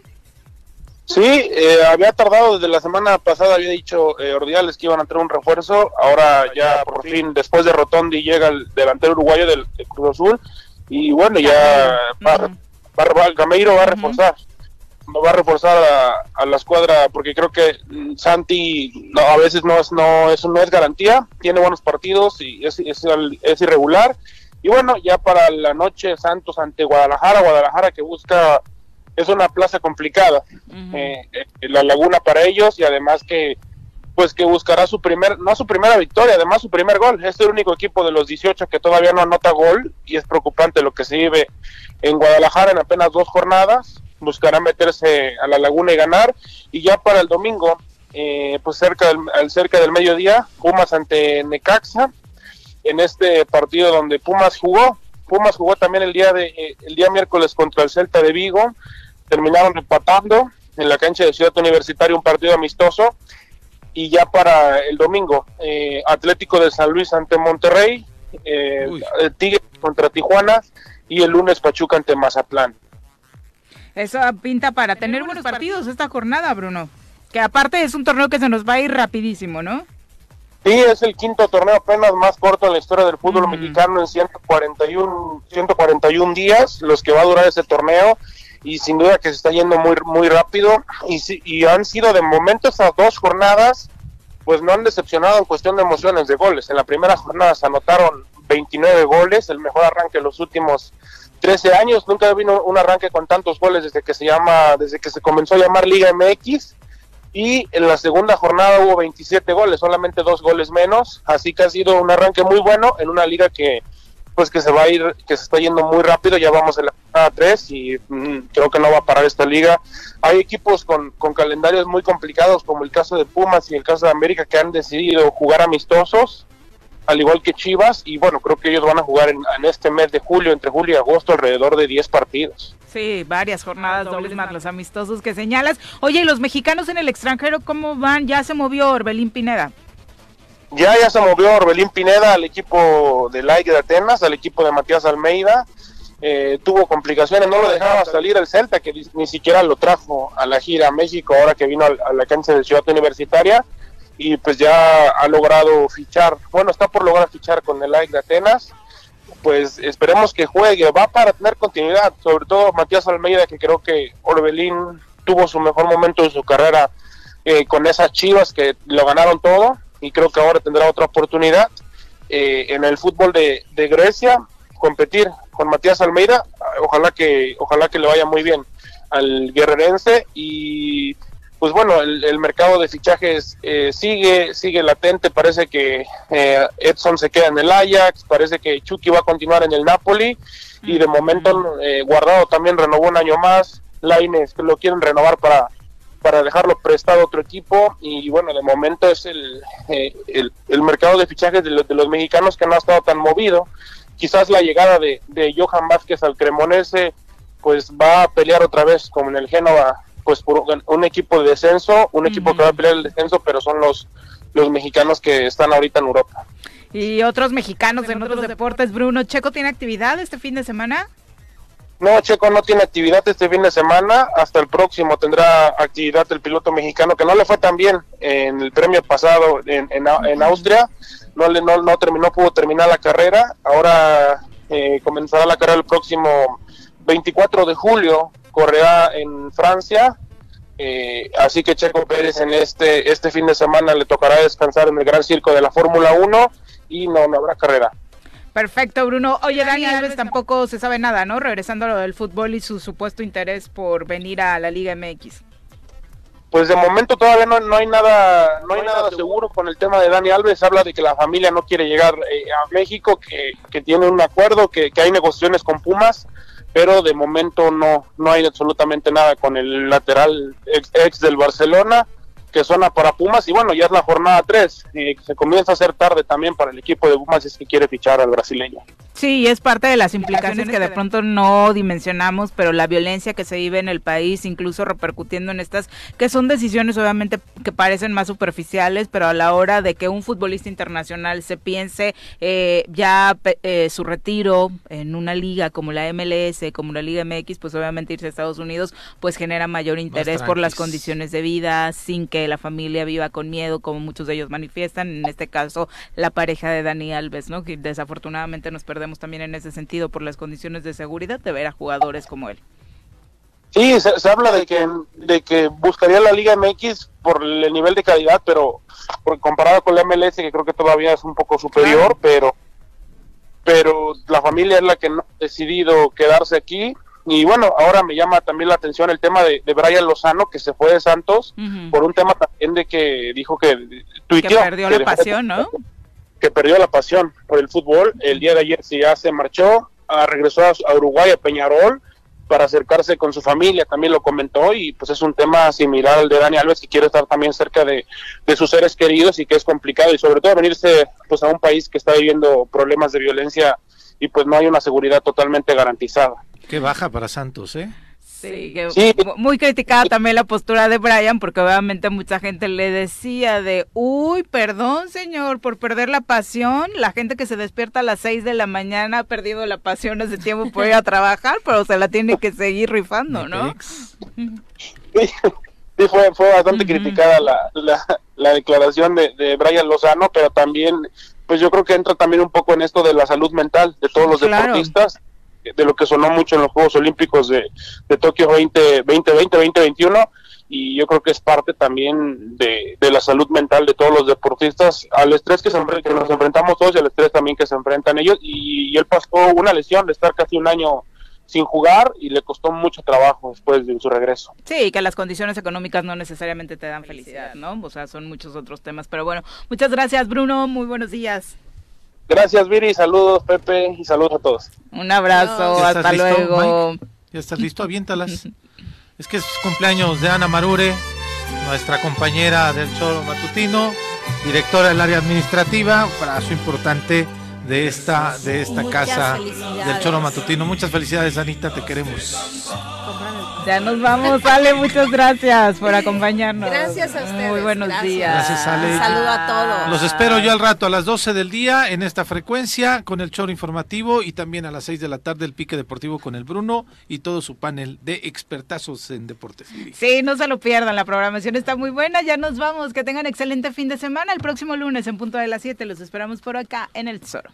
Sí, eh, había tardado desde la semana pasada, había dicho eh, Ordiales que iban a traer un refuerzo, ahora ya por fin, después de Rotondi llega el delantero uruguayo del, del Cruz Azul. Y bueno, ya va, va- va- Gameiro va a reforzar, va a reforzar a, a la escuadra porque creo que mm, Santi no, a veces no es, no, es, no es garantía, tiene buenos partidos y es, es, es irregular. Y bueno, ya para la noche Santos ante Guadalajara, Guadalajara que busca es una plaza complicada eh, eh, la laguna para ellos y además que pues que buscará su primer no su primera victoria además su primer gol. Es el único equipo de los 18 que todavía no anota gol y es preocupante lo que se vive en Guadalajara en apenas dos jornadas. Buscará meterse a la laguna y ganar. Y ya para el domingo eh, pues cerca del, al cerca del mediodía Pumas ante Necaxa en este partido donde Pumas jugó Pumas jugó también el día de eh, el día miércoles contra el Celta de Vigo terminaron empatando en la cancha de Ciudad Universitaria un partido amistoso y ya para el domingo eh, Atlético de San Luis ante Monterrey eh, eh, Tigres contra Tijuana y el lunes Pachuca ante Mazatlán Eso pinta para tener buenos partidos esta jornada, Bruno. Que aparte es un torneo que se nos va a ir rapidísimo, ¿no? Sí, es el quinto torneo apenas más corto en la historia del fútbol mexicano en 141, 141 días, los que va a durar ese torneo y sin duda que se está yendo muy muy rápido y, y han sido de momento esas dos jornadas pues no han decepcionado en cuestión de emociones de goles. En la primera jornada se anotaron 29 goles, el mejor arranque de los últimos 13 años. Nunca vino un arranque con tantos goles desde que se llama, desde que se comenzó a llamar Liga MX. Y en la segunda jornada hubo 27 goles, solamente dos goles menos. Así que ha sido un arranque muy bueno en una liga que pues que se va a ir, que se está yendo muy rápido, ya vamos en la jornada 3 y mm, creo que no va a parar esta liga. Hay equipos con, con calendarios muy complicados, como el caso de Pumas y el caso de América, que han decidido jugar amistosos, al igual que Chivas, y bueno, creo que ellos van a jugar en, en este mes de julio, entre julio y agosto, alrededor de 10 partidos. Sí, varias jornadas dobles más los amistosos que señalas. Oye, ¿y los mexicanos en el extranjero cómo van? Ya se movió Orbelín Pineda. Ya, ya se movió Orbelín Pineda al equipo de Like de Atenas, al equipo de Matías Almeida. Eh, tuvo complicaciones, no lo dejaba salir el Celta, que ni- ni siquiera lo trajo a la gira a México ahora que vino al- a, la cancha de Ciudad Universitaria. Y pues ya ha logrado fichar, bueno, está por lograr fichar con el Like de Atenas. Pues esperemos que juegue, va para tener continuidad, sobre todo Matías Almeida, que creo que Orbelín tuvo su mejor momento de su carrera eh, con esas chivas que lo ganaron todo y creo que ahora tendrá otra oportunidad eh, en el fútbol de, de Grecia competir con Matías Almeida ojalá que ojalá que le vaya muy bien al guerrerense y pues bueno el, el mercado de fichajes eh, sigue sigue latente parece que eh, Edson se queda en el Ajax parece que Chucky va a continuar en el Napoli y de momento eh, Guardado también renovó un año más Laines que lo quieren renovar para para dejarlo prestado a otro equipo y bueno de momento es el, eh, el, el mercado de fichajes de los, de los mexicanos que no ha estado tan movido. Quizás la llegada de, de Johan Vázquez al Cremonese pues va a pelear otra vez como en el Génova pues por un, un equipo de descenso un equipo que va a pelear el descenso pero son los los mexicanos que están ahorita en Europa Y otros mexicanos en otros deportes, Bruno. ¿Checo tiene actividad este fin de semana? No, Checo no tiene actividad este fin de semana. Hasta el próximo tendrá actividad el piloto mexicano, que no le fue tan bien en el premio pasado en, en, en Austria. No, le, no, no terminó, pudo terminar la carrera. Ahora eh, comenzará la carrera el próximo 24 de julio. Correrá en Francia. Eh, así que Checo Pérez en este, este fin de semana le tocará descansar en el Gran Circo de la Fórmula 1 y no, no habrá carrera. Perfecto, Bruno. Oye, Dani Alves tampoco se sabe nada, ¿no? Regresando a lo del fútbol y su supuesto interés por venir a la Liga MX. Pues de momento todavía no, no hay nada no hay nada seguro con el tema de Dani Alves. Habla de que la familia no quiere llegar eh, a México, que, que tiene un acuerdo, que, que hay negociaciones con Pumas, pero de momento no no hay absolutamente nada con el lateral ex, ex del Barcelona que suena para Pumas y bueno, ya es la jornada 3 y se comienza a hacer tarde también para el equipo de Pumas si es que quiere fichar al brasileño. Sí, es parte de las implicaciones que de pronto no dimensionamos, pero la violencia que se vive en el país, incluso repercutiendo en estas, que son decisiones obviamente que parecen más superficiales, pero a la hora de que un futbolista internacional se piense eh, ya eh, su retiro en una liga como la MLS, como la Liga MX, pues obviamente irse a Estados Unidos, pues genera mayor interés por las condiciones de vida, sin que la familia viva con miedo, como muchos de ellos manifiestan, en este caso la pareja de Dani Alves, ¿no? Que desafortunadamente nos perdemos también en ese sentido por las condiciones de seguridad de ver a jugadores como él. Sí, se, habla de que, de que buscaría la Liga MX por el nivel de calidad, pero comparado con la MLS, que creo que todavía es un poco superior, pero pero la familia es la que no ha decidido quedarse aquí. Y bueno, ahora me llama también la atención el tema de, de Brian Lozano, que se fue de Santos, por un tema también de que dijo que tuiteó. Que perdió la pasión, ¿no? [laughs] que perdió la pasión por el fútbol. El día de ayer sí ya se marchó, ah, regresó a, Uruguay, a Peñarol, para acercarse con su familia, también lo comentó, y pues es un tema similar al de Dani Alves, que quiere estar también cerca de, de sus seres queridos y que es complicado, y sobre todo venirse pues a un país que está viviendo problemas de violencia y pues no hay una seguridad totalmente garantizada. Qué baja para Santos, ¿eh? Sí, muy criticada también la postura de Brian porque obviamente mucha gente le decía de, uy, perdón señor por perder la pasión, la gente que se despierta a las 6 de la mañana ha perdido la pasión ese tiempo por ir a trabajar, pero se la tiene que seguir rifando, ¿no? [laughs] Sí, fue, fue bastante criticada la, la, declaración de, de Brian Lozano, pero también, pues yo creo que entra también un poco en esto de la salud mental de todos los deportistas de lo que sonó mucho en los Juegos Olímpicos de, de Tokio 20, 2020, 2021 y yo creo que es parte también de, de, la salud mental de todos los deportistas, al estrés que, se, que nos enfrentamos todos y al estrés también que se enfrentan ellos y, él pasó una lesión de estar casi un año sin jugar y le costó mucho trabajo después de su regreso. Sí, que las condiciones económicas no necesariamente te dan felicidad, ¿no? O sea, son muchos otros temas, pero bueno, muchas gracias Bruno, muy buenos días. Gracias, Viri. Saludos, Pepe, y saludos a todos. Un abrazo, hasta luego. ¿Ya estás listo? Aviéntalas. es que es cumpleaños de Ana Marure, nuestra compañera del Choro Matutino, directora del área administrativa, brazo importante de esta, de esta casa del Choro Matutino. Muchas felicidades, Anita, te queremos. Ya nos vamos, Ale, muchas gracias por acompañarnos. Gracias a ustedes. Muy buenos días. Gracias, Ale. saludo a todos. Los espero yo al rato a las 12 del día en esta frecuencia con el choro informativo y también a las 6 de la tarde el pique deportivo con el Bruno y todo su panel de expertazos en deportes. Sí, no se lo pierdan, la programación está muy buena. Ya nos vamos, que tengan excelente fin de semana. El próximo lunes en punto de las 7 los esperamos por acá en el Tesoro.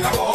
me